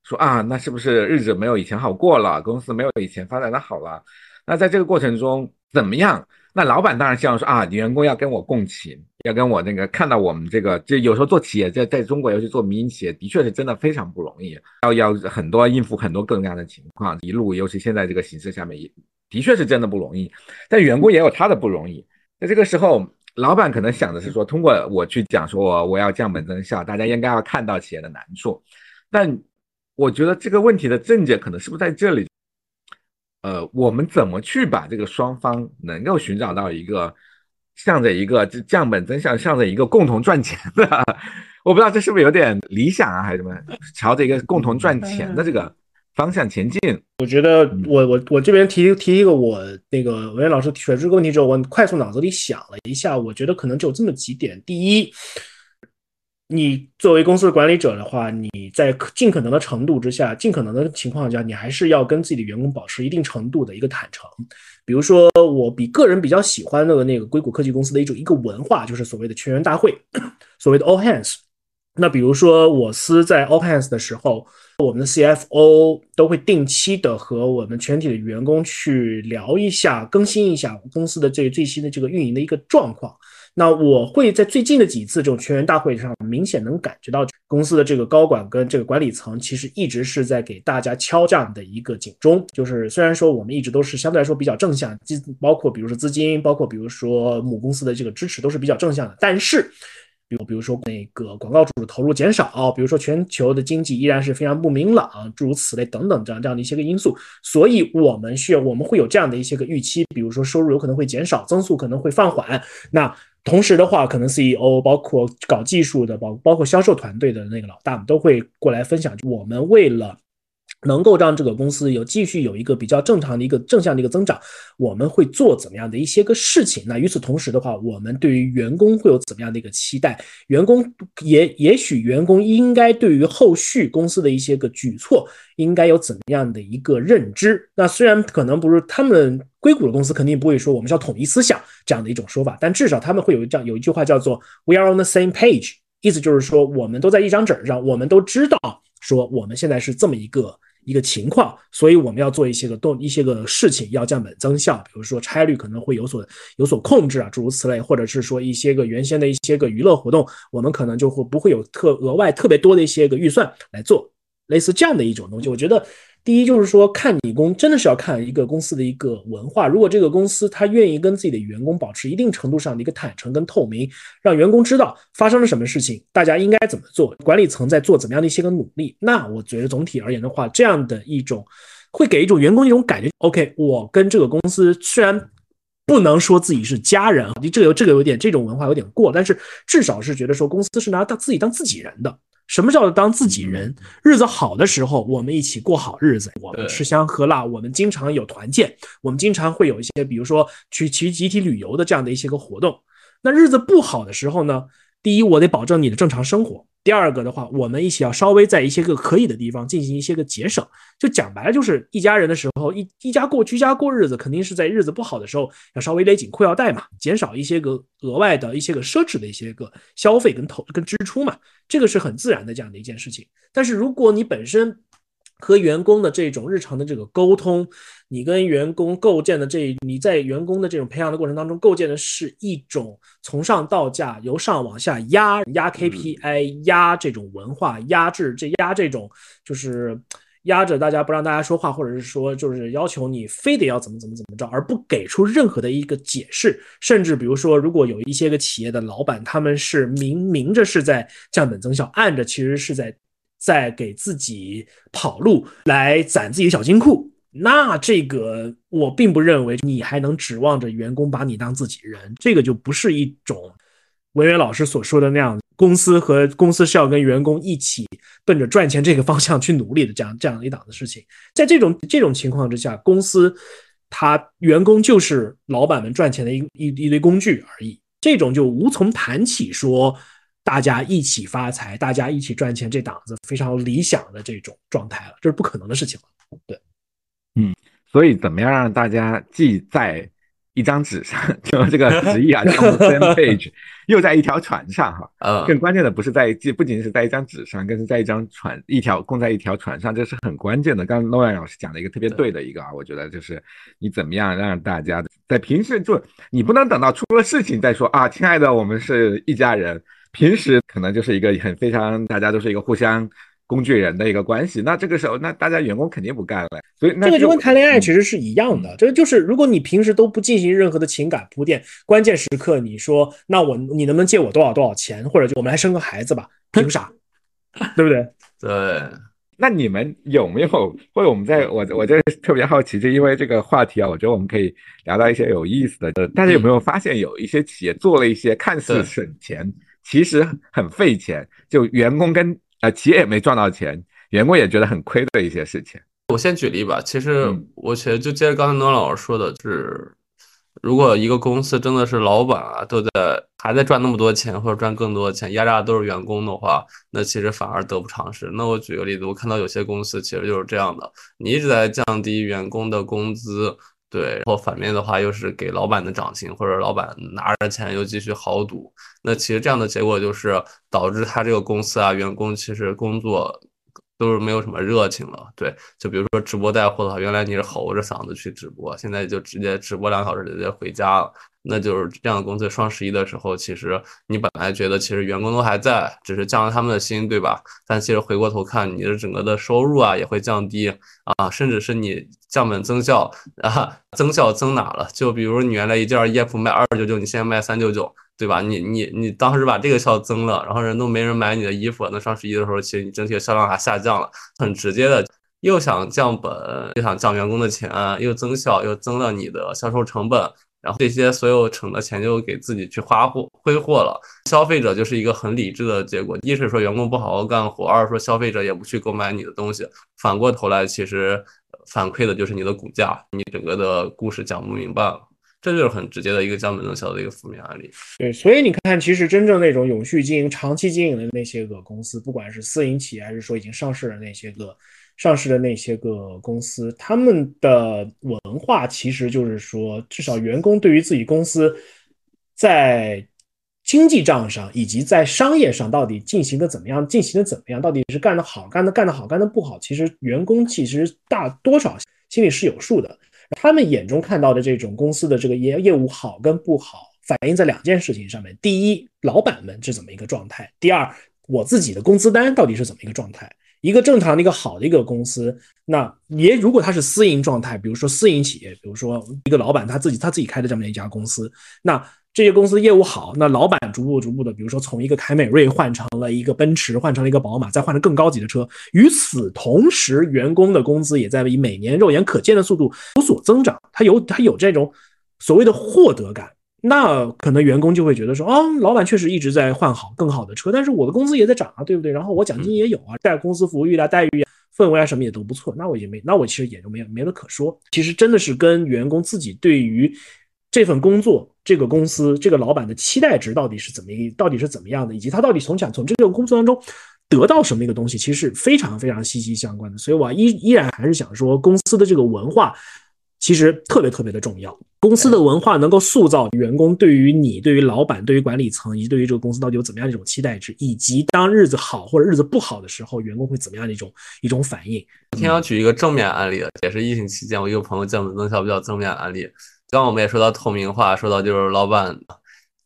说啊，那是不是日子没有以前好过了？公司没有以前发展的好了？那在这个过程中怎么样？那老板当然希望说啊，员工要跟我共情，要跟我那个看到我们这个，就有时候做企业在在中国，尤其做民营企业，的确是真的非常不容易，要要很多应付很多各种各样的情况，一路尤其现在这个形势下面，也的确是真的不容易。但员工也有他的不容易。在这个时候，老板可能想的是说，通过我去讲说我我要降本增效，大家应该要看到企业的难处。但我觉得这个问题的症结可能是不是在这里？呃，我们怎么去把这个双方能够寻找到一个向着一个降本增效，向着一个共同赚钱的？我不知道这是不是有点理想啊，还是什么？朝着一个共同赚钱的这个方向前进。我觉得，我我我这边提提一个我那个文渊老师提出这个问题之后，我快速脑子里想了一下，我觉得可能只有这么几点：第一。你作为公司的管理者的话，你在尽可能的程度之下，尽可能的情况下，你还是要跟自己的员工保持一定程度的一个坦诚。比如说，我比个人比较喜欢的那个硅谷科技公司的一种一个文化，就是所谓的全员大会，所谓的 all hands。那比如说我司在 All Hands 的时候，我们的 CFO 都会定期的和我们全体的员工去聊一下，更新一下公司的这最新的这个运营的一个状况。那我会在最近的几次这种全员大会上，明显能感觉到公司的这个高管跟这个管理层其实一直是在给大家敲这样的一个警钟。就是虽然说我们一直都是相对来说比较正向，包括比如说资金，包括比如说母公司的这个支持都是比较正向的，但是。比如，比如说那个广告主的投入减少，比如说全球的经济依然是非常不明朗，诸如此类等等这样这样的一些个因素，所以我们需要我们会有这样的一些个预期，比如说收入有可能会减少，增速可能会放缓。那同时的话，可能 CEO 包括搞技术的，包包括销售团队的那个老大们都会过来分享，我们为了。能够让这个公司有继续有一个比较正常的一个正向的一个增长，我们会做怎么样的一些个事情？那与此同时的话，我们对于员工会有怎么样的一个期待？员工也也许员工应该对于后续公司的一些个举措应该有怎么样的一个认知？那虽然可能不是他们硅谷的公司肯定不会说我们要统一思想这样的一种说法，但至少他们会有这样有一句话叫做 “We are on the same page”，意思就是说我们都在一张纸上，我们都知道说我们现在是这么一个。一个情况，所以我们要做一些个动一些个事情，要降本增效，比如说差率可能会有所有所控制啊，诸如此类，或者是说一些个原先的一些个娱乐活动，我们可能就会不会有特额外特别多的一些个预算来做，类似这样的一种东西，我觉得。第一就是说，看你公真的是要看一个公司的一个文化。如果这个公司他愿意跟自己的员工保持一定程度上的一个坦诚跟透明，让员工知道发生了什么事情，大家应该怎么做，管理层在做怎么样的一些个努力，那我觉得总体而言的话，这样的一种会给一种员工一种感觉。OK，我跟这个公司虽然不能说自己是家人，你这个这个有点这种文化有点过，但是至少是觉得说公司是拿他自己当自己人的。什么叫做当自己人？日子好的时候，我们一起过好日子，我们吃香喝辣，我们经常有团建，我们经常会有一些，比如说去去集体旅游的这样的一些个活动。那日子不好的时候呢？第一，我得保证你的正常生活。第二个的话，我们一起要稍微在一些个可以的地方进行一些个节省，就讲白了就是一家人的时候，一一家过居家过日子，肯定是在日子不好的时候要稍微勒紧裤腰带嘛，减少一些个额外的一些个奢侈的一些个消费跟投跟支出嘛，这个是很自然的这样的一件事情。但是如果你本身，和员工的这种日常的这个沟通，你跟员工构建的这，你在员工的这种培养的过程当中，构建的是一种从上到下，由上往下压压 KPI，压这种文化，压制这压这种就是压着大家不让大家说话，或者是说就是要求你非得要怎么怎么怎么着，而不给出任何的一个解释。甚至比如说，如果有一些个企业的老板，他们是明明着是在降本增效，暗着其实是在。在给自己跑路来攒自己的小金库，那这个我并不认为你还能指望着员工把你当自己人，这个就不是一种文渊老师所说的那样，公司和公司是要跟员工一起奔着赚钱这个方向去努力的这样这样一档子事情。在这种这种情况之下，公司他员工就是老板们赚钱的一一一堆工具而已，这种就无从谈起说。大家一起发财，大家一起赚钱，这档子非常理想的这种状态了，这是不可能的事情了。对，嗯，所以怎么样让大家既在一张纸上，就这个 词义啊，叫 same page，又在一条船上哈？呃，更关键的不是在既不仅仅是在一张纸上，更是在一张船一条共在一条船上，这是很关键的。刚刚诺亚老师讲了一个特别对的一个啊，我觉得就是你怎么样让大家在平时就你不能等到出了事情再说啊，亲爱的，我们是一家人。平时可能就是一个很非常，大家都是一个互相工具人的一个关系。那这个时候，那大家员工肯定不干了。所以这个就跟谈恋爱其实是一样的。这个就是如果你平时都不进行任何的情感铺垫，关键时刻你说那我你能不能借我多少多少钱，或者就我们来生个孩子吧？凭啥？对不对？对。那你们有没有？或者我们在我我这特别好奇，就因为这个话题啊，我觉得我们可以聊到一些有意思的。呃，大家有没有发现有一些企业做了一些看似省钱？其实很费钱，就员工跟呃企业也没赚到钱，员工也觉得很亏的一些事情。我先举例吧，其实我其实就接着刚才诺老师说的，是如果一个公司真的是老板啊都在还在赚那么多钱或者赚更多的钱，压榨的都是员工的话，那其实反而得不偿失。那我举个例子，我看到有些公司其实就是这样的，你一直在降低员工的工资。对，然后反面的话又是给老板的涨薪，或者老板拿着钱又继续豪赌，那其实这样的结果就是导致他这个公司啊，员工其实工作都是没有什么热情了。对，就比如说直播带货的话，原来你是吼着嗓子去直播，现在就直接直播两小时直接回家了。那就是这样的公司，双十一的时候，其实你本来觉得其实员工都还在，只是降了他们的薪，对吧？但其实回过头看，你的整个的收入啊也会降低啊，甚至是你降本增效啊，增效增哪了？就比如你原来一件衣服卖二九九，你现在卖三九九，对吧？你你你当时把这个效增了，然后人都没人买你的衣服，那双十一的时候，其实你整体的销量还下降了，很直接的，又想降本，又想降员工的钱，又增效，又增了你的销售成本。然后这些所有省的钱就给自己去花货挥霍了，消费者就是一个很理智的结果。一是说员工不好好干活，二是说消费者也不去购买你的东西。反过头来，其实反馈的就是你的股价，你整个的故事讲不明白了。这就是很直接的一个降本增效的一个负面案例。对，所以你看，其实真正那种永续经营、长期经营的那些个公司，不管是私营企业还是说已经上市的那些个。上市的那些个公司，他们的文化其实就是说，至少员工对于自己公司在经济账上以及在商业上到底进行的怎么样，进行的怎么样，到底是干得好，干的干得好，干得不好，其实员工其实大多少心里是有数的。他们眼中看到的这种公司的这个业业务好跟不好，反映在两件事情上面：第一，老板们是怎么一个状态；第二，我自己的工资单到底是怎么一个状态。一个正常的一个好的一个公司，那也如果它是私营状态，比如说私营企业，比如说一个老板他自己他自己开的这么一家公司，那这些公司业务好，那老板逐步逐步的，比如说从一个凯美瑞换成了一个奔驰，换成了一个宝马，再换成更高级的车，与此同时，员工的工资也在以每年肉眼可见的速度有所增长，他有他有这种所谓的获得感。那可能员工就会觉得说，哦，老板确实一直在换好更好的车，但是我的工资也在涨啊，对不对？然后我奖金也有啊，在公司福利啊、待遇、氛围啊什么也都不错，那我也没，那我其实也就没没得可说。其实真的是跟员工自己对于这份工作、这个公司、这个老板的期待值到底是怎么一，到底是怎么样的，以及他到底从想从这个工作当中得到什么一个东西，其实是非常非常息息相关的。所以我依依然还是想说，公司的这个文化。其实特别特别的重要，公司的文化能够塑造员工对于你、对于老板、对于管理层以及对于这个公司到底有怎么样一种期待值，以及当日子好或者日子不好的时候，员工会怎么样的一种一种反应。天要举一个正面案例，也是疫情期间我一个朋友降本增效比较正面案例。刚刚我们也说到透明化，说到就是老板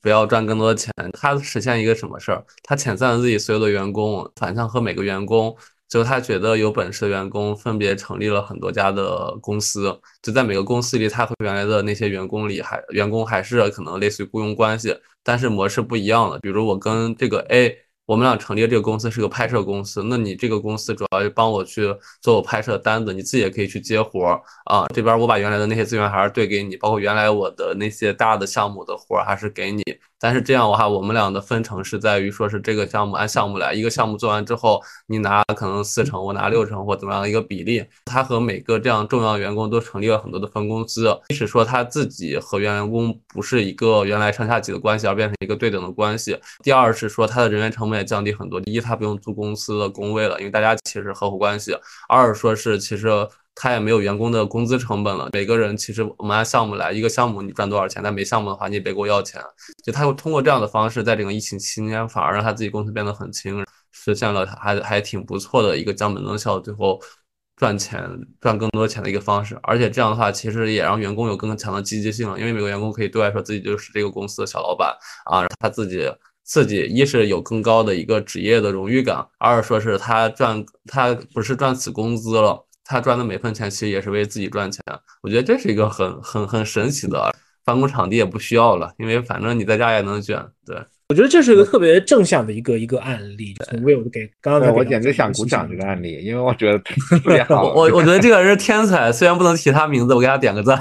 不要赚更多的钱，他实现一个什么事儿？他遣散了自己所有的员工，反向和每个员工。就他觉得有本事的员工分别成立了很多家的公司，就在每个公司里，他和原来的那些员工里还员工还是可能类似于雇佣关系，但是模式不一样了。比如我跟这个 A。我们俩成立这个公司是个拍摄公司，那你这个公司主要是帮我去做我拍摄的单子，你自己也可以去接活儿啊。这边我把原来的那些资源还是对给你，包括原来我的那些大的项目的活儿还是给你。但是这样的话，我们俩的分成是在于说是这个项目按项目来，一个项目做完之后，你拿可能四成，我拿六成或怎么样的一个比例。他和每个这样重要员工都成立了很多的分公司，即使说他自己和员工不是一个原来上下级的关系，而变成一个对等的关系。第二是说他的人员成本。也降低很多。一，他不用租公司的工位了，因为大家其实合伙关系；二说是其实他也没有员工的工资成本了。每个人其实我们按项目来，一个项目你赚多少钱，但没项目的话你也别给我要钱。就他又通过这样的方式，在整个疫情期间，反而让他自己公司变得很轻，实现了还还挺不错的一个降本增效，最后赚钱赚更多钱的一个方式。而且这样的话，其实也让员工有更强的积极性了，因为每个员工可以对外说自己就是这个公司的小老板啊，他自己。自己一是有更高的一个职业的荣誉感，二是说是他赚他不是赚死工资了，他赚的每份钱其实也是为自己赚钱。我觉得这是一个很很很神奇的，办公场地也不需要了，因为反正你在家也能卷。对，我觉得这是一个特别正向的一个一个案例。从 Will 给刚刚我简直想鼓掌这个案例，因为我觉得特 别好。我我觉得这个人是天才，虽然不能提他名字，我给他点个赞。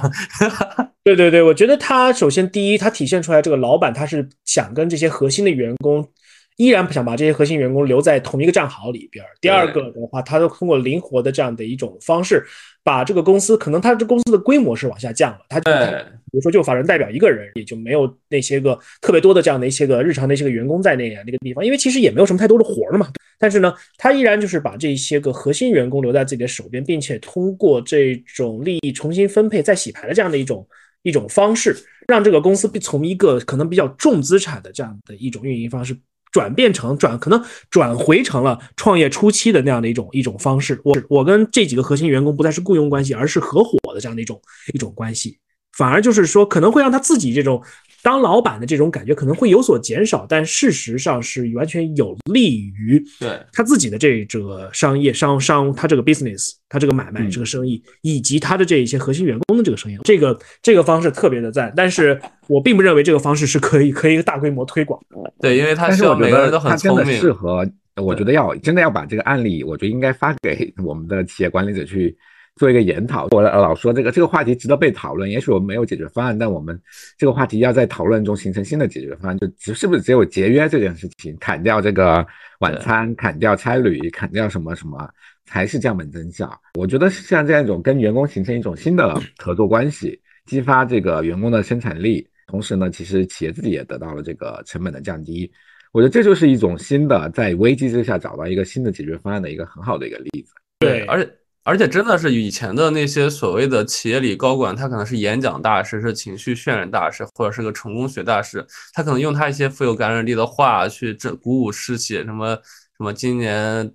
对对对，我觉得他首先第一，他体现出来这个老板他是想跟这些核心的员工依然不想把这些核心员工留在同一个战壕里边。第二个的话，他都通过灵活的这样的一种方式，把这个公司可能他这公司的规模是往下降了，他比如说就法人代表一个人，也就没有那些个特别多的这样的一些个日常的一些个员工在那那个地方，因为其实也没有什么太多的活了嘛。但是呢，他依然就是把这些个核心员工留在自己的手边，并且通过这种利益重新分配再洗牌的这样的一种一种方式，让这个公司从一个可能比较重资产的这样的一种运营方式。转变成转可能转回成了创业初期的那样的一种一种方式。我我跟这几个核心员工不再是雇佣关系，而是合伙的这样的一种一种关系，反而就是说可能会让他自己这种。当老板的这种感觉可能会有所减少，但事实上是完全有利于对他自己的这这个商业商商他这个 business 他这个买卖这个生意以及他的这一些核心员工的这个生意，这个这个方式特别的赞。但是我并不认为这个方式是可以可以大规模推广的。对，因为他需要每个人都很聪明。适合，我觉得要真的要把这个案例，我觉得应该发给我们的企业管理者去。做一个研讨，我老说这个这个话题值得被讨论。也许我们没有解决方案，但我们这个话题要在讨论中形成新的解决方案。就只是不是只有节约这件事情，砍掉这个晚餐，砍掉差旅，砍掉什么什么，才是降本增效。我觉得像这样一种跟员工形成一种新的合作关系，激发这个员工的生产力，同时呢，其实企业自己也得到了这个成本的降低。我觉得这就是一种新的在危机之下找到一个新的解决方案的一个很好的一个例子。对，而且。而且真的是以前的那些所谓的企业里高管，他可能是演讲大师，是情绪渲染大师，或者是个成功学大师，他可能用他一些富有感染力的话去这鼓舞士气，什么什么今年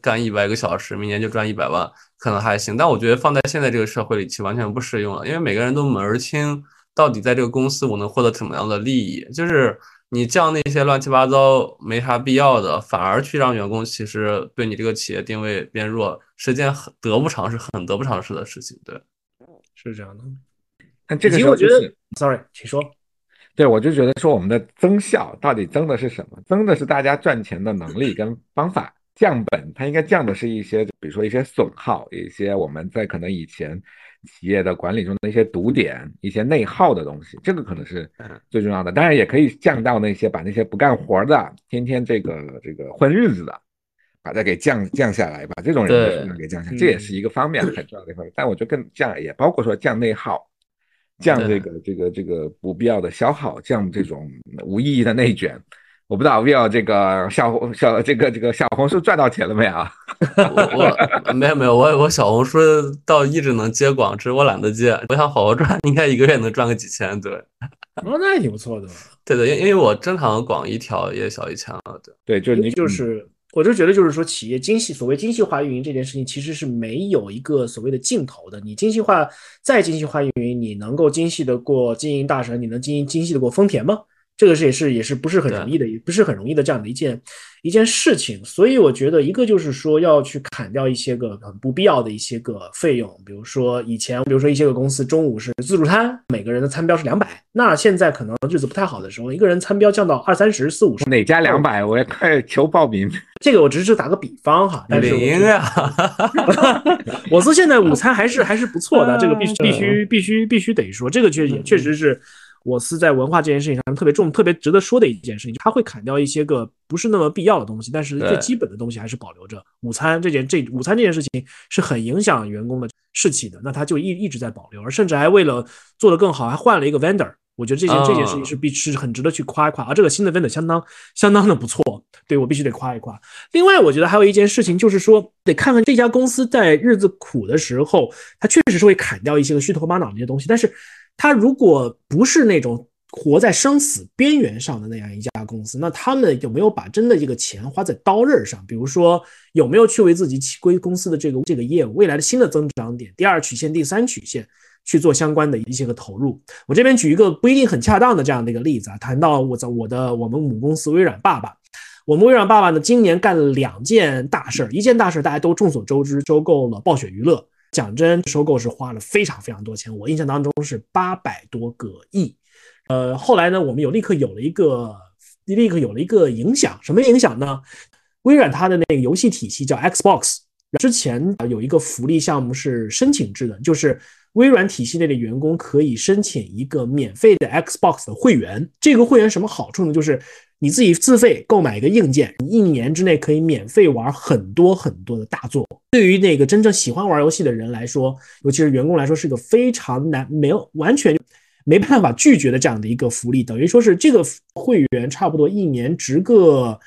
干一百个小时，明年就赚一百万，可能还行。但我觉得放在现在这个社会里，其实完全不适用了，因为每个人都门儿清，到底在这个公司我能获得什么样的利益，就是。你降那些乱七八糟没啥必要的，反而去让员工其实对你这个企业定位变弱，是件很得不偿失、很得不偿失的事情。对，是这样的。但这个时候就是，sorry，请说。对，我就觉得说我们的增效到底增的是什么？增的是大家赚钱的能力跟方法。降本，它应该降的是一些，比如说一些损耗，一些我们在可能以前。企业的管理中的一些堵点、一些内耗的东西，这个可能是最重要的。当然，也可以降到那些把那些不干活的、天天这个这个混日子的，把它给降降下来，把这种人给降下，这也是一个方面很重要的一方面。但我觉得更降也包括说降内耗，降这个这个这个不必要的消耗，降这种无意义的内卷。我不知道 Will 这个小红小这个这个小红书赚到钱了没啊？我没有没有，我我小红书倒一直能接广，只是我懒得接。我想好好赚，应该一个月能赚个几千。对，哦，那也挺不错的。对对，因因为我正常广一条也小一千了。对对，就你就是，我就觉得就是说，企业精细所谓精细化运营这件事情，其实是没有一个所谓的尽头的。你精细化再精细化运营，你能够精细的过经营大神，你能经营精细的过丰田吗？这个是也是也是不是很容易的，也不是很容易的这样的一件一件事情，所以我觉得一个就是说要去砍掉一些个很不必要的一些个费用，比如说以前比如说一些个公司中午是自助餐，每个人的餐标是两百，那现在可能日子不太好的时候，一个人餐标降到二三十四五十，哪家两百？我也快求报名。这个我只是打个比方哈，但是零啊，我司现在午餐还是还是不错的，这个必须 必须必须必须得说，这个确也确实是。我司在文化这件事情上特别重、特别值得说的一件事情，他会砍掉一些个不是那么必要的东西，但是最基本的东西还是保留着。午餐这件这午餐这件事情是很影响员工的士气的，那他就一一直在保留，而甚至还为了做得更好，还换了一个 vendor。我觉得这件这件事情是必是很值得去夸一夸，而这个新的 vendor 相当相当的不错，对我必须得夸一夸。另外，我觉得还有一件事情就是说，得看看这家公司在日子苦的时候，它确实是会砍掉一些个虚头巴脑那些东西，但是。他如果不是那种活在生死边缘上的那样一家公司，那他们有没有把真的这个钱花在刀刃上？比如说有没有去为自己归公司的这个这个业务未来的新的增长点、第二曲线、第三曲线去做相关的一些个投入？我这边举一个不一定很恰当的这样的一个例子啊，谈到我在我的我们母公司微软爸爸，我们微软爸爸呢今年干了两件大事儿，一件大事大家都众所周知，收购了暴雪娱乐。讲真，收购是花了非常非常多钱，我印象当中是八百多个亿。呃，后来呢，我们有立刻有了一个立刻有了一个影响，什么影响呢？微软它的那个游戏体系叫 Xbox，之前有一个福利项目是申请制的，就是微软体系内的员工可以申请一个免费的 Xbox 的会员。这个会员什么好处呢？就是你自己自费购买一个硬件，你一年之内可以免费玩很多很多的大作。对于那个真正喜欢玩游戏的人来说，尤其是员工来说，是个非常难、没有完全没办法拒绝的这样的一个福利。等于说是这个会员差不多一年值个。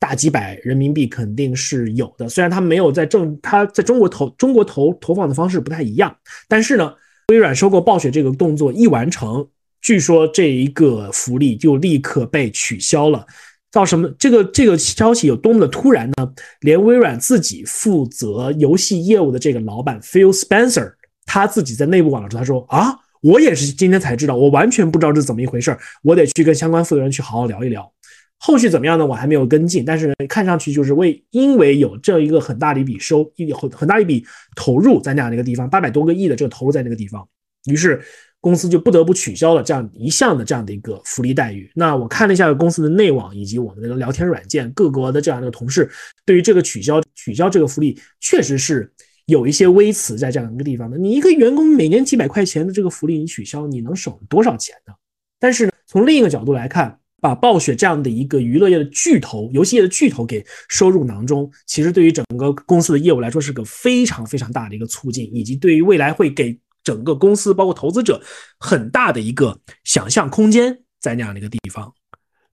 大几百人民币肯定是有的，虽然他没有在正，他在中国投中国投投放的方式不太一样，但是呢，微软收购暴雪这个动作一完成，据说这一个福利就立刻被取消了。到什么？这个这个消息有多么的突然呢？连微软自己负责游戏业务的这个老板 Phil Spencer，他自己在内部网络上他说啊，我也是今天才知道，我完全不知道这是怎么一回事，我得去跟相关负责人去好好聊一聊。后续怎么样呢？我还没有跟进，但是看上去就是为因为有这一个很大的一笔收一很很大一笔投入在那样的一个地方，八百多个亿的这个投入在那个地方，于是公司就不得不取消了这样一项的这样的一个福利待遇。那我看了一下公司的内网以及我们的聊天软件，各国的这样的同事对于这个取消取消这个福利，确实是有一些微词在这样一个地方的。你一个员工每年几百块钱的这个福利你取消，你能省多少钱呢？但是呢，从另一个角度来看。把暴雪这样的一个娱乐业的巨头、游戏业的巨头给收入囊中，其实对于整个公司的业务来说是个非常非常大的一个促进，以及对于未来会给整个公司包括投资者很大的一个想象空间在那样的一个地方。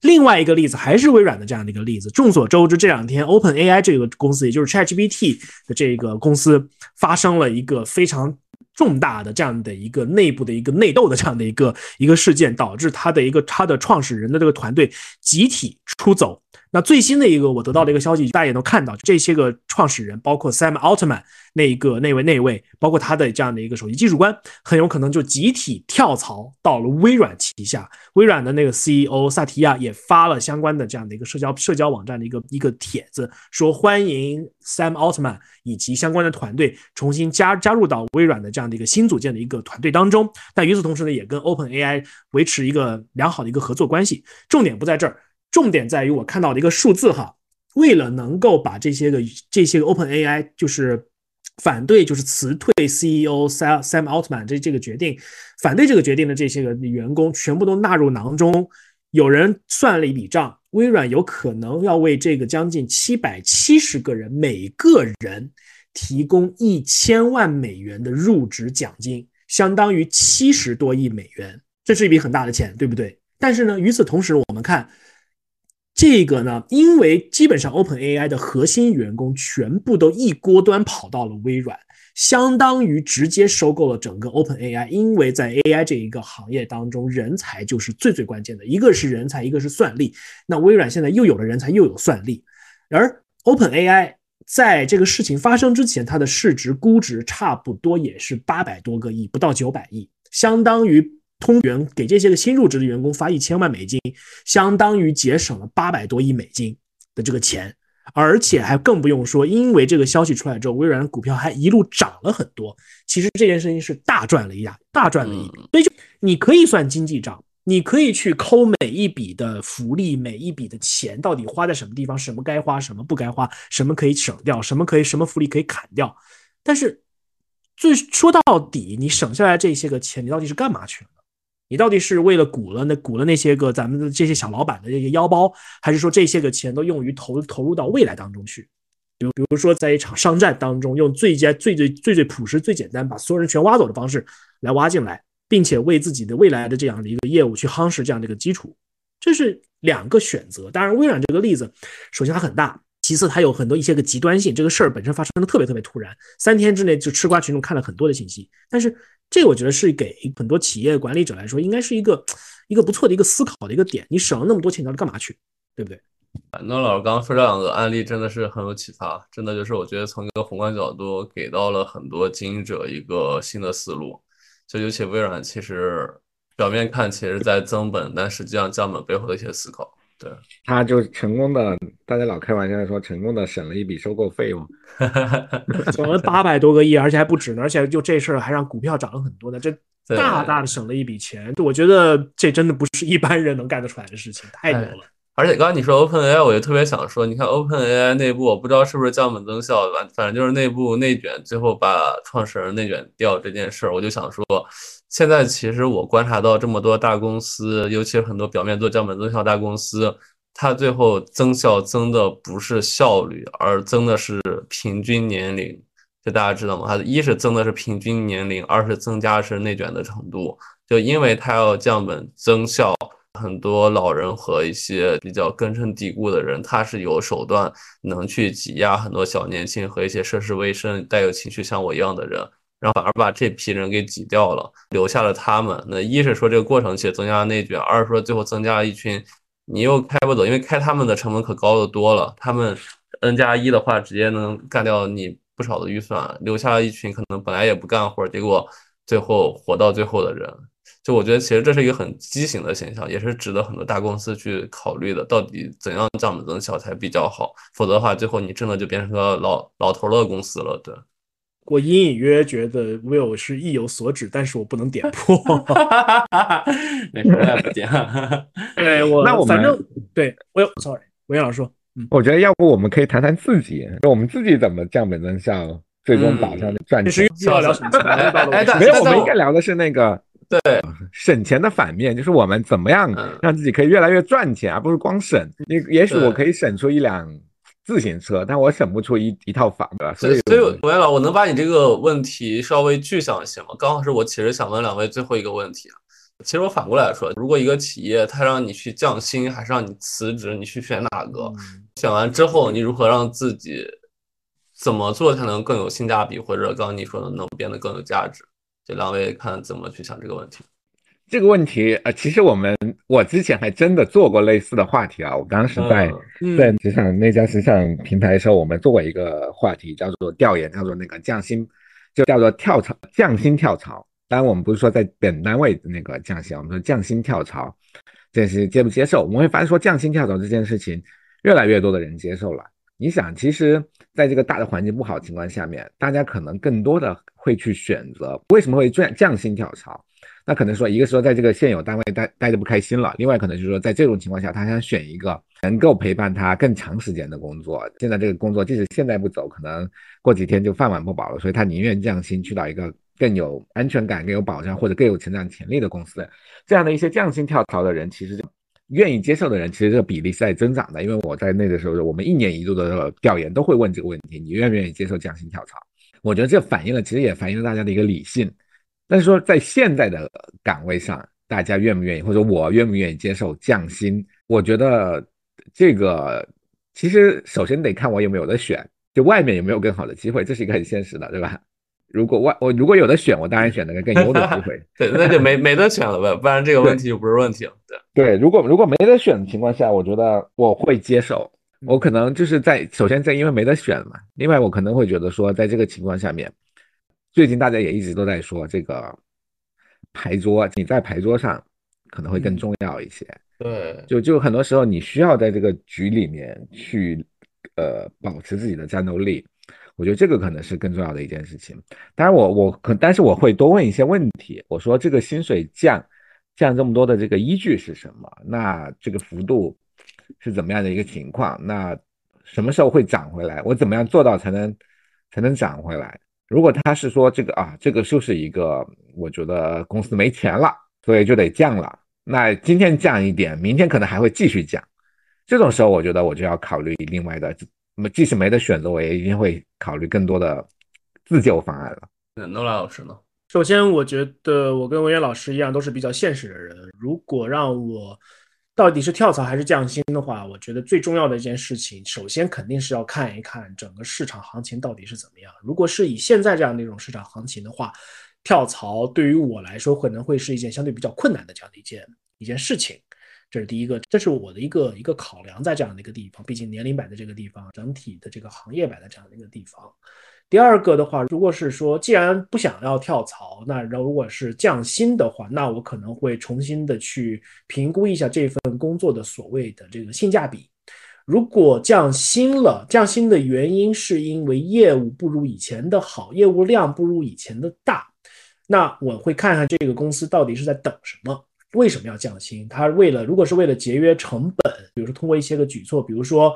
另外一个例子还是微软的这样的一个例子。众所周知，这两天 Open AI 这个公司，也就是 ChatGPT 的这个公司，发生了一个非常。重大的这样的一个内部的一个内斗的这样的一个一个事件，导致他的一个他的创始人的这个团队集体出走。那最新的一个我得到的一个消息，大家也能看到，这些个创始人，包括 Sam Altman 那一个那位那位，包括他的这样的一个首席技术官，很有可能就集体跳槽到了微软旗下。微软的那个 CEO 萨提亚也发了相关的这样的一个社交社交网站的一个一个帖子，说欢迎 Sam Altman 以及相关的团队重新加加入到微软的这样的一个新组建的一个团队当中。但与此同时呢，也跟 Open AI 维持一个良好的一个合作关系。重点不在这儿。重点在于我看到的一个数字哈，为了能够把这些个这些个 Open AI 就是反对就是辞退 CEO Sam Sam Altman 这这个决定，反对这个决定的这些个员工全部都纳入囊中。有人算了一笔账，微软有可能要为这个将近七百七十个人每个人提供一千万美元的入职奖金，相当于七十多亿美元，这是一笔很大的钱，对不对？但是呢，与此同时，我们看。这个呢，因为基本上 Open AI 的核心员工全部都一锅端跑到了微软，相当于直接收购了整个 Open AI。因为在 AI 这一个行业当中，人才就是最最关键的，一个是人才，一个是算力。那微软现在又有了人才，又有算力。而 Open AI 在这个事情发生之前，它的市值估值差不多也是八百多个亿，不到九百亿，相当于。通员给这些个新入职的员工发一千万美金，相当于节省了八百多亿美金的这个钱，而且还更不用说，因为这个消息出来之后，微软的股票还一路涨了很多。其实这件事情是大赚了一大大赚了一笔。所以就你可以算经济账，你可以去抠每一笔的福利，每一笔的钱到底花在什么地方，什么该花，什么不该花，什么可以省掉，什么可以什么福利可以砍掉。但是最说到底，你省下来这些个钱，你到底是干嘛去了？你到底是为了鼓了那鼓了那些个咱们的这些小老板的这些腰包，还是说这些个钱都用于投投入到未来当中去？比如比如说在一场商战当中，用最佳最最最最朴实、最简单，把所有人全挖走的方式来挖进来，并且为自己的未来的这样的一个业务去夯实这样的一个基础，这是两个选择。当然，微软这个例子，首先它很大。其次，它有很多一些个极端性，这个事儿本身发生的特别特别突然，三天之内就吃瓜群众看了很多的信息。但是，这我觉得是给很多企业管理者来说，应该是一个一个不错的一个思考的一个点。你省了那么多钱，你到底干嘛去？对不对？那老师刚刚说这两个案例真的是很有启发，真的就是我觉得从一个宏观角度给到了很多经营者一个新的思路。就尤其微软，其实表面看其实在增本，但实际上降本背后的一些思考。对，他就成功的，大家老开玩笑说成功的省了一笔收购费用，省了八百多个亿，而且还不止呢，而且就这事儿还让股票涨了很多呢，这大大的省了一笔钱。我觉得这真的不是一般人能干得出来的事情，太牛了。而且刚刚你说 OpenAI，我就特别想说，你看 OpenAI 内部，我不知道是不是降本增效，反反正就是内部内卷，最后把创始人内卷掉这件事儿，我就想说，现在其实我观察到这么多大公司，尤其是很多表面做降本增效大公司，它最后增效增的不是效率，而增的是平均年龄。就大家知道吗？它一是增的是平均年龄，二是增加是内卷的程度。就因为它要降本增效。很多老人和一些比较根深蒂固的人，他是有手段能去挤压很多小年轻和一些涉世未深、带有情绪像我一样的人，然后反而把这批人给挤掉了，留下了他们。那一是说这个过程其实增加了内卷，二是说最后增加了一群你又开不走，因为开他们的成本可高的多了，他们 N 加一的话直接能干掉你不少的预算，留下了一群可能本来也不干活，结果最后活到最后的人。就我觉得，其实这是一个很畸形的现象，也是值得很多大公司去考虑的。到底怎样降本增效才比较好？否则的话，最后你真的就变成个老老头乐公司了。对，我隐隐约约觉得 Will 是意有所指，但是我不能点破。没事，我不点。对我，那我反正对，Will，sorry，我想说，嗯，我觉得要不我们可以谈谈自己，我们自己怎么降本增效，最终导向赚钱。其实要聊什么？没有，我们应该聊的是那个。对，省钱的反面就是我们怎么样让自己可以越来越赚钱，而不是光省。你也许我可以省出一辆自行车，但我省不出一一套房，对吧？所以，所以，我老，我能把你这个问题稍微具象一些吗？刚好是我其实想问两位最后一个问题啊。其实我反过来说，如果一个企业它让你去降薪，还是让你辞职，你去选哪个？选完之后，你如何让自己怎么做才能更有性价比，或者刚刚你说的能变得更有价值？这两位看怎么去想这个问题？这个问题，呃，其实我们我之前还真的做过类似的话题啊。我当时在在职场那家时尚平台的时候，我们做过一个话题，叫做调研，叫做那个降薪，就叫做跳槽降薪跳槽。当然，我们不是说在本单位的那个降薪，我们说降薪跳槽，这是接不接受？我们会发现说降薪跳槽这件事情，越来越多的人接受了。你想，其实在这个大的环境不好情况下面，大家可能更多的会去选择为什么会降降薪跳槽？那可能说，一个说在这个现有单位待待着不开心了，另外可能就是说，在这种情况下，他想选一个能够陪伴他更长时间的工作。现在这个工作，即使现在不走，可能过几天就饭碗不保了，所以他宁愿降薪去到一个更有安全感、更有保障或者更有成长潜力的公司。这样的一些降薪跳槽的人，其实就。愿意接受的人，其实这个比例是在增长的。因为我在那个时候，我们一年一度的调研都会问这个问题：你愿不愿意接受降薪跳槽？我觉得这反映了，其实也反映了大家的一个理性。但是说在现在的岗位上，大家愿不愿意，或者我愿不愿意接受降薪？我觉得这个其实首先得看我有没有的选，就外面有没有更好的机会，这是一个很现实的，对吧？如果我我如果有的选，我当然选那个更优的机会。对，那就没没得选了呗，不然这个问题就不是问题了。对 对，如果如果没得选的情况下，我觉得我会接受。我可能就是在首先在因为没得选嘛，另外我可能会觉得说，在这个情况下面，最近大家也一直都在说这个牌桌，你在牌桌上可能会更重要一些。对，就就很多时候你需要在这个局里面去呃保持自己的战斗力。我觉得这个可能是更重要的一件事情。当然，我我可，但是我会多问一些问题。我说这个薪水降降这么多的这个依据是什么？那这个幅度是怎么样的一个情况？那什么时候会涨回来？我怎么样做到才能才能涨回来？如果他是说这个啊，这个就是一个，我觉得公司没钱了，所以就得降了。那今天降一点，明天可能还会继续降。这种时候，我觉得我就要考虑另外的。那么，即使没得选择，我也一定会考虑更多的自救方案了。那诺拉老师呢？首先，我觉得我跟文渊老师一样，都是比较现实的人。如果让我到底是跳槽还是降薪的话，我觉得最重要的一件事情，首先肯定是要看一看整个市场行情到底是怎么样。如果是以现在这样的一种市场行情的话，跳槽对于我来说可能会是一件相对比较困难的这样的一件一件事情。这是第一个，这是我的一个一个考量，在这样的一个地方，毕竟年龄摆在这个地方，整体的这个行业摆在这样的一个地方。第二个的话，如果是说既然不想要跳槽，那如果是降薪的话，那我可能会重新的去评估一下这份工作的所谓的这个性价比。如果降薪了，降薪的原因是因为业务不如以前的好，业务量不如以前的大，那我会看看这个公司到底是在等什么。为什么要降薪？他为了如果是为了节约成本，比如说通过一些个举措，比如说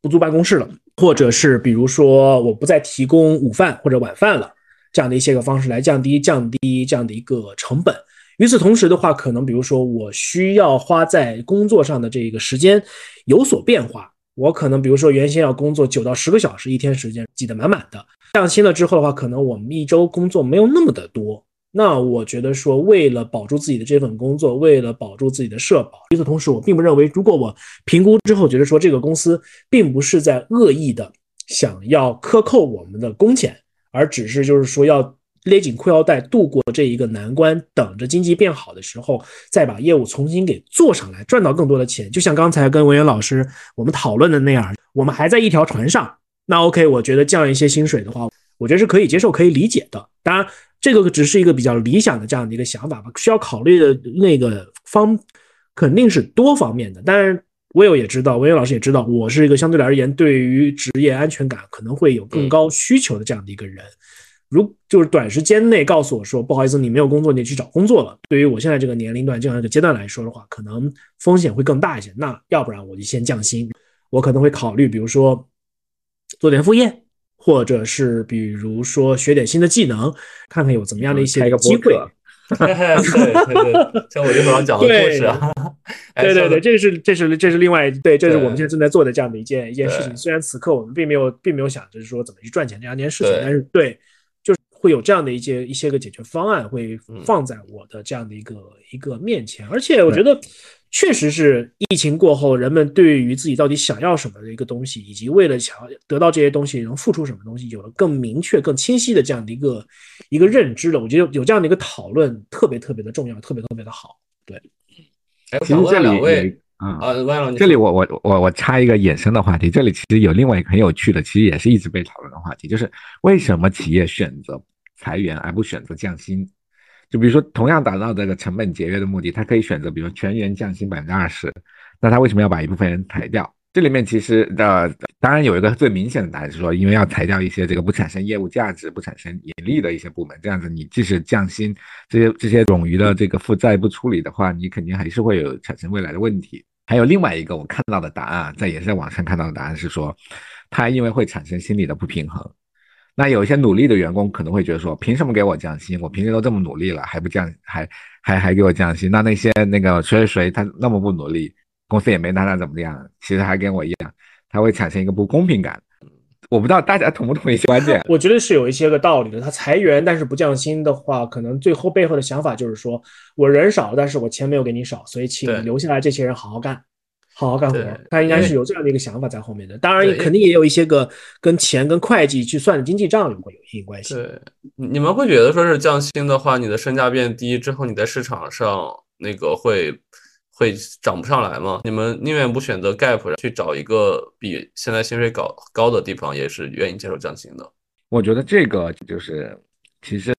不租办公室了，或者是比如说我不再提供午饭或者晚饭了，这样的一些个方式来降低降低这样的一个成本。与此同时的话，可能比如说我需要花在工作上的这个时间有所变化，我可能比如说原先要工作九到十个小时，一天时间挤得满满的，降薪了之后的话，可能我们一周工作没有那么的多。那我觉得说，为了保住自己的这份工作，为了保住自己的社保，与此同时，我并不认为，如果我评估之后觉得说这个公司并不是在恶意的想要克扣我们的工钱，而只是就是说要。勒紧裤腰带度过这一个难关，等着经济变好的时候，再把业务重新给做上来，赚到更多的钱。就像刚才跟文渊老师我们讨论的那样，我们还在一条船上。那 OK，我觉得降一些薪水的话，我觉得是可以接受、可以理解的。当然，这个只是一个比较理想的这样的一个想法吧。需要考虑的那个方肯定是多方面的。当然，Will 也知道，文渊老师也知道，我是一个相对而言对于职业安全感可能会有更高需求的这样的一个人。如就是短时间内告诉我说不好意思，你没有工作，你去找工作了。对于我现在这个年龄段这样一个阶段来说的话，可能风险会更大一些。那要不然我就先降薪，我可能会考虑，比如说做点副业，或者是比如说学点新的技能，看看有怎么样的一些机会。对对对，像我一会儿要讲的故事啊。对对对，这是这是这是另外对，这是我们现在正在做的这样的一件一件事情。虽然此刻我们并没有并没有想着说怎么去赚钱这样一件事情，但是对。就是会有这样的一些一些个解决方案会放在我的这样的一个一个面前，而且我觉得确实是疫情过后，人们对于自己到底想要什么的一个东西，以及为了想要得到这些东西能付出什么东西，有了更明确、更清晰的这样的一个一个认知了。我觉得有这样的一个讨论特别特别的重要，特别特别的好。对，其实这两位。啊，这里我我我我插一个衍生的话题，这里其实有另外一个很有趣的，其实也是一直被讨论的话题，就是为什么企业选择裁员而不选择降薪？就比如说同样达到这个成本节约的目的，他可以选择比如全员降薪百分之二十，那他为什么要把一部分人裁掉？这里面其实呃，当然有一个最明显的答案是说，因为要裁掉一些这个不产生业务价值、不产生盈利的一些部门，这样子你即使降薪，这些这些冗余的这个负债不处理的话，你肯定还是会有产生未来的问题。还有另外一个我看到的答案，在也是在网上看到的答案是说，他因为会产生心理的不平衡。那有一些努力的员工可能会觉得说，凭什么给我降薪？我平时都这么努力了，还不降，还还还给我降薪？那那些那个谁谁谁他那么不努力？公司也没拿他怎么样，其实还跟我一样，他会产生一个不公平感。我不知道大家同不同意观点？我觉得是有一些个道理的。他裁员但是不降薪的话，可能最后背后的想法就是说我人少，但是我钱没有给你少，所以请留下来这些人好好干，好好干活。他应该是有这样的一个想法在后面的。当然，肯定也有一些个跟钱跟会计去算的经济账有有一定关系。对，你们会觉得说是降薪的话，你的身价变低之后，你在市场上那个会。会涨不上来吗？你们宁愿不选择 gap 去找一个比现在薪水高高的地方，也是愿意接受降薪的。我觉得这个就是，其实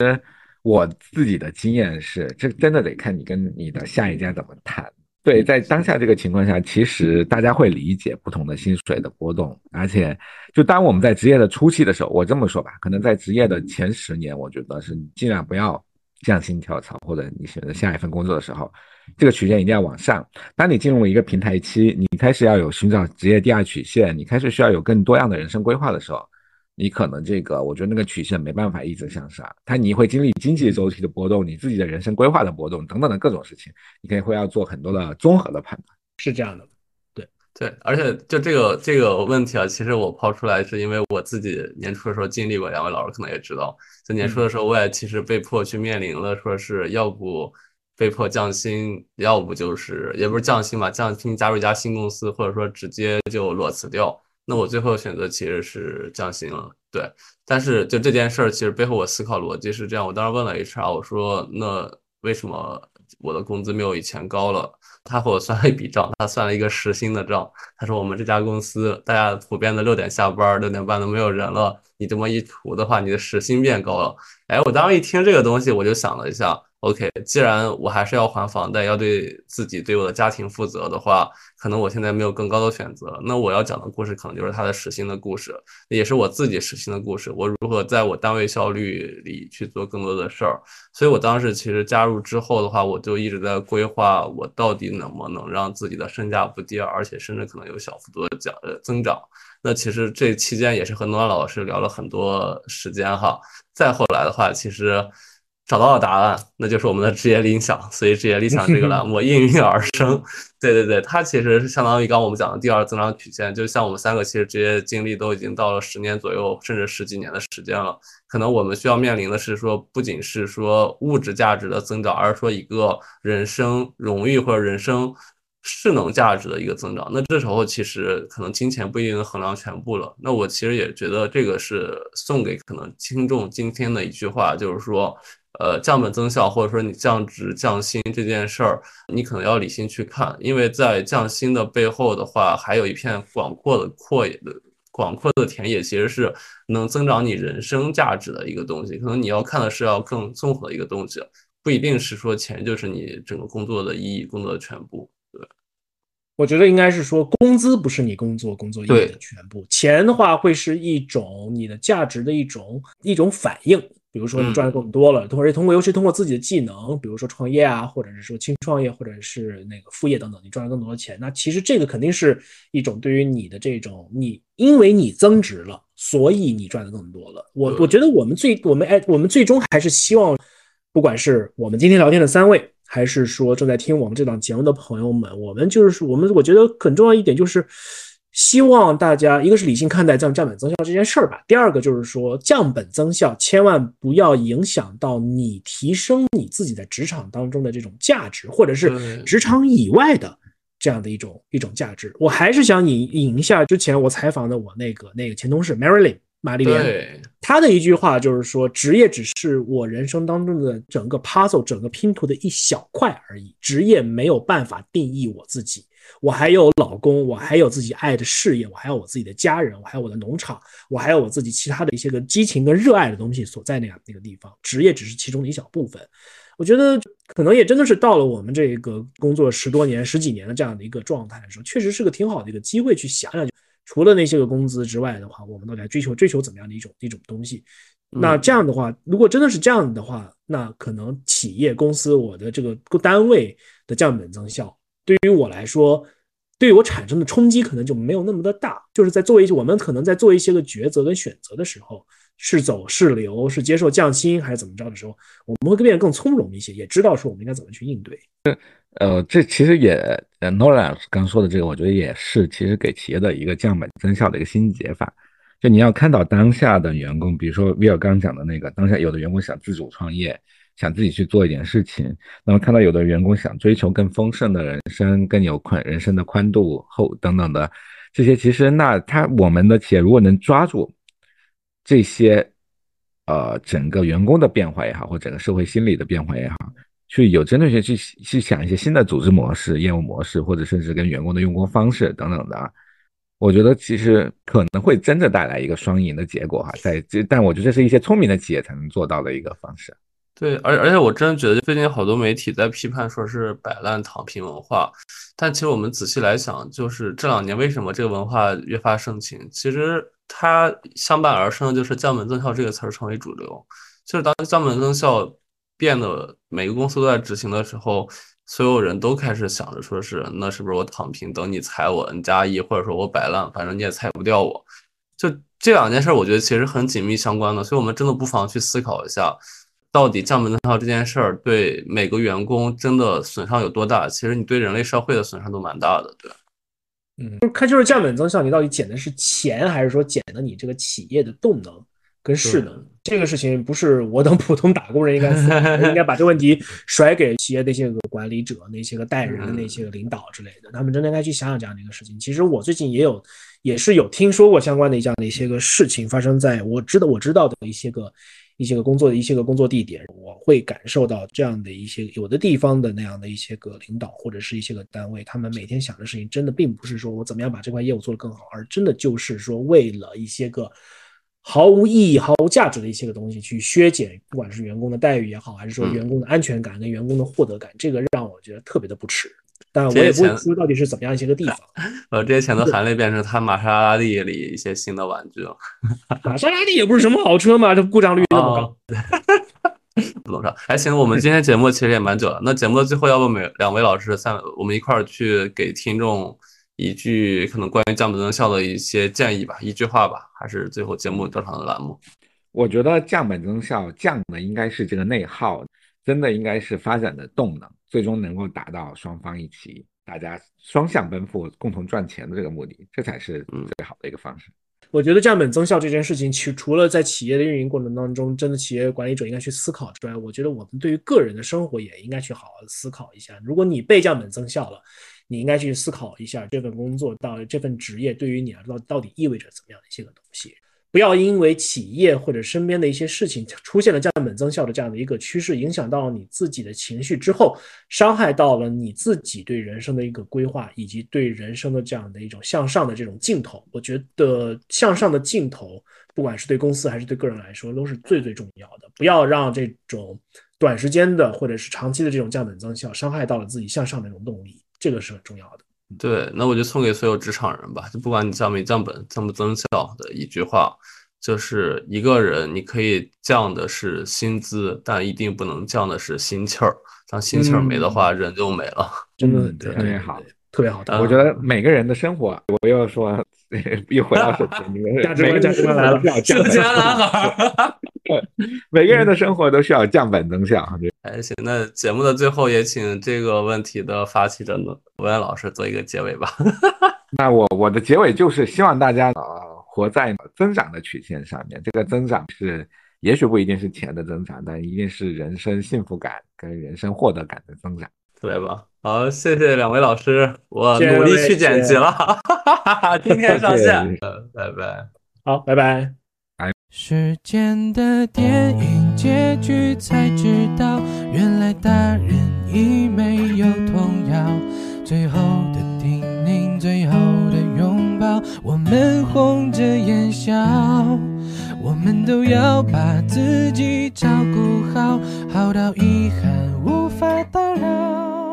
我自己的经验是，这真的得看你跟你的下一家怎么谈。对，在当下这个情况下，其实大家会理解不同的薪水的波动，而且就当我们在职业的初期的时候，我这么说吧，可能在职业的前十年，我觉得是尽量不要降薪跳槽，或者你选择下一份工作的时候。这个曲线一定要往上。当你进入一个平台期，你开始要有寻找职业第二曲线，你开始需要有更多样的人生规划的时候，你可能这个，我觉得那个曲线没办法一直向上，它你会经历经济周期的波动，你自己的人生规划的波动等等的各种事情，你可以会要做很多的综合的判断。是这样的，对对，而且就这个这个问题啊，其实我抛出来是因为我自己年初的时候经历过，两位老师可能也知道，在年初的时候我也其实被迫去面临了，说是要不。被迫降薪，要不就是也不是降薪嘛，降薪加入一家新公司，或者说直接就裸辞掉。那我最后选择其实是降薪了，对。但是就这件事儿，其实背后我思考逻辑是这样：我当时问了 HR，我说那为什么我的工资没有以前高了？他和我算了一笔账，他算了一个时薪的账。他说我们这家公司大家普遍的六点下班，六点半都没有人了。你这么一除的话，你的时薪变高了。哎，我当时一听这个东西，我就想了一下。OK，既然我还是要还房贷，要对自己对我的家庭负责的话，可能我现在没有更高的选择。那我要讲的故事可能就是他的实心的故事，也是我自己实心的故事。我如何在我单位效率里去做更多的事儿？所以我当时其实加入之后的话，我就一直在规划我到底能不能让自己的身价不跌，而且甚至可能有小幅度的降呃增长。那其实这期间也是和诺兰老师聊了很多时间哈。再后来的话，其实。找到了答案，那就是我们的职业理想。所以职业理想这个栏目 应运而生。对对对，它其实是相当于刚我们讲的第二增长曲线。就像我们三个其实职业经历都已经到了十年左右，甚至十几年的时间了。可能我们需要面临的是说，不仅是说物质价值的增长，而是说一个人生荣誉或者人生势能价值的一个增长。那这时候其实可能金钱不一定能衡量全部了。那我其实也觉得这个是送给可能听众今天的一句话，就是说。呃，降本增效，或者说你降职降薪这件事儿，你可能要理性去看，因为在降薪的背后的话，还有一片广阔的阔野的广阔的田野，其实是能增长你人生价值的一个东西。可能你要看的是要更综合的一个东西，不一定是说钱就是你整个工作的意义、工作的全部。对，我觉得应该是说工资不是你工作工作意义的全部，钱的话会是一种你的价值的一种一种反应。比如说你赚的更多了，或者通过尤其通过自己的技能，比如说创业啊，或者是说轻创业，或者是那个副业等等，你赚了更多的钱，那其实这个肯定是一种对于你的这种你，因为你增值了，所以你赚的更多了。我我觉得我们最我们哎，我们最终还是希望，不管是我们今天聊天的三位，还是说正在听我们这档节目的朋友们，我们就是我们，我觉得很重要一点就是。希望大家一个是理性看待降降本增效这件事儿吧。第二个就是说降本增效，千万不要影响到你提升你自己在职场当中的这种价值，或者是职场以外的这样的一种一种价值。我还是想引引一下之前我采访的我那个那个前同事 Marilyn 玛丽莲，她的一句话就是说，职业只是我人生当中的整个 puzzle 整个拼图的一小块而已，职业没有办法定义我自己。我还有老公，我还有自己爱的事业，我还有我自己的家人，我还有我的农场，我还有我自己其他的一些个激情跟热爱的东西所在那样那个地方。职业只是其中的一小部分。我觉得可能也真的是到了我们这个工作十多年、十几年的这样的一个状态的时候，确实是个挺好的一个机会去想想，除了那些个工资之外的话，我们都来追求追求怎么样的一种一种东西。那这样的话，如果真的是这样的话，那可能企业公司我的这个单位的降本增效。对于我来说，对于我产生的冲击可能就没有那么的大。就是在做一些我们可能在做一些个抉择跟选择的时候，是走是留，是接受降薪还是怎么着的时候，我们会变得更从容一些，也知道说我们应该怎么去应对。呃，这其实也呃 Nola 刚说的这个，我觉得也是其实给企业的一个降本增效的一个新解法。就你要看到当下的员工，比如说 Will 刚讲的那个，当下有的员工想自主创业。想自己去做一点事情，那么看到有的员工想追求更丰盛的人生，更有宽人生的宽度厚等等的这些，其实那他我们的企业如果能抓住这些，呃，整个员工的变化也好，或整个社会心理的变化也好，去有针对性去去想一些新的组织模式、业务模式，或者甚至跟员工的用工方式等等的，我觉得其实可能会真的带来一个双赢的结果哈。在这，但我觉得这是一些聪明的企业才能做到的一个方式。对，而而且我真的觉得最近好多媒体在批判说是摆烂躺平文化，但其实我们仔细来想，就是这两年为什么这个文化越发盛行？其实它相伴而生的就是降本增效这个词儿成为主流。就是当降本增效变得每个公司都在执行的时候，所有人都开始想着说是那是不是我躺平，等你裁我 N 加一，或者说我摆烂，反正你也裁不掉我。就这两件事，我觉得其实很紧密相关的，所以我们真的不妨去思考一下。到底降本增效这件事儿对每个员工真的损伤有多大？其实你对人类社会的损伤都蛮大的，对。嗯，看就是降本增效，你到底减的是钱，还是说减的你这个企业的动能跟势能？这个事情不是我等普通打工人应该应该把这问题甩给企业那些个管理者、那些个带人的那些个领导之类的，他们真的应该去想想这样的一个事情。其实我最近也有，也是有听说过相关的这样的一些个事情发生在我知道我知道的一些个。一些个工作的一些个工作地点，我会感受到这样的一些有的地方的那样的一些个领导或者是一些个单位，他们每天想的事情真的并不是说我怎么样把这块业务做得更好，而真的就是说为了一些个毫无意义、毫无价值的一些个东西去削减，不管是员工的待遇也好，还是说员工的安全感跟员工的获得感，这个让我觉得特别的不耻。但我也不会说到底是怎么样一些个地方。呃，这些钱都含泪变成他玛莎拉蒂里一些新的玩具了。玛莎拉蒂也不是什么好车嘛，这故障率那么高。不懂啥？还行，我们今天节目其实也蛮久了。那节目的最后，要不每两位老师三，我们一块儿去给听众一句可能关于降本增效的一些建议吧，一句话吧，还是最后节目正常的栏目？我觉得降本增效降的应该是这个内耗，真的应该是发展的动能，最终能够达到双方一起，大家双向奔赴，共同赚钱的这个目的，这才是最好的一个方式。我觉得降本增效这件事情，其除了在企业的运营过程当中，真的企业管理者应该去思考之外，我觉得我们对于个人的生活也应该去好好的思考一下。如果你被降本增效了，你应该去思考一下这份工作到这份职业对于你来说到底意味着怎么样的一些个东西。不要因为企业或者身边的一些事情出现了降本增效的这样的一个趋势，影响到你自己的情绪之后，伤害到了你自己对人生的一个规划，以及对人生的这样的一种向上的这种劲头。我觉得向上的劲头，不管是对公司还是对个人来说，都是最最重要的。不要让这种短时间的或者是长期的这种降本增效，伤害到了自己向上的这种动力，这个是很重要的。对，那我就送给所有职场人吧，就不管你降没降本、降不增效的一句话，就是一个人你可以降的是薪资，但一定不能降的是心气儿。当心气儿没的话，人就没了。真的特别好，特别好。我觉得每个人的生活，我又说 又回到手机，你们价值观价值观来了，降本增效。每个人的生活都需要降本增效。还 行，那节目的最后也请这个问题的发起者文安老师做一个结尾吧。那我我的结尾就是希望大家呃活在增长的曲线上面。这个增长是也许不一定是钱的增长，但一定是人生幸福感跟人生获得感的增长。特别棒，好，谢谢两位老师，我努力去剪辑了，哈哈哈今天上线，拜拜，好，拜拜。时间的电影结局才知道，原来大人已没有童谣。最后的叮咛，最后我们红着眼笑。我们都要把自己照顾好，好到遗憾无法打扰。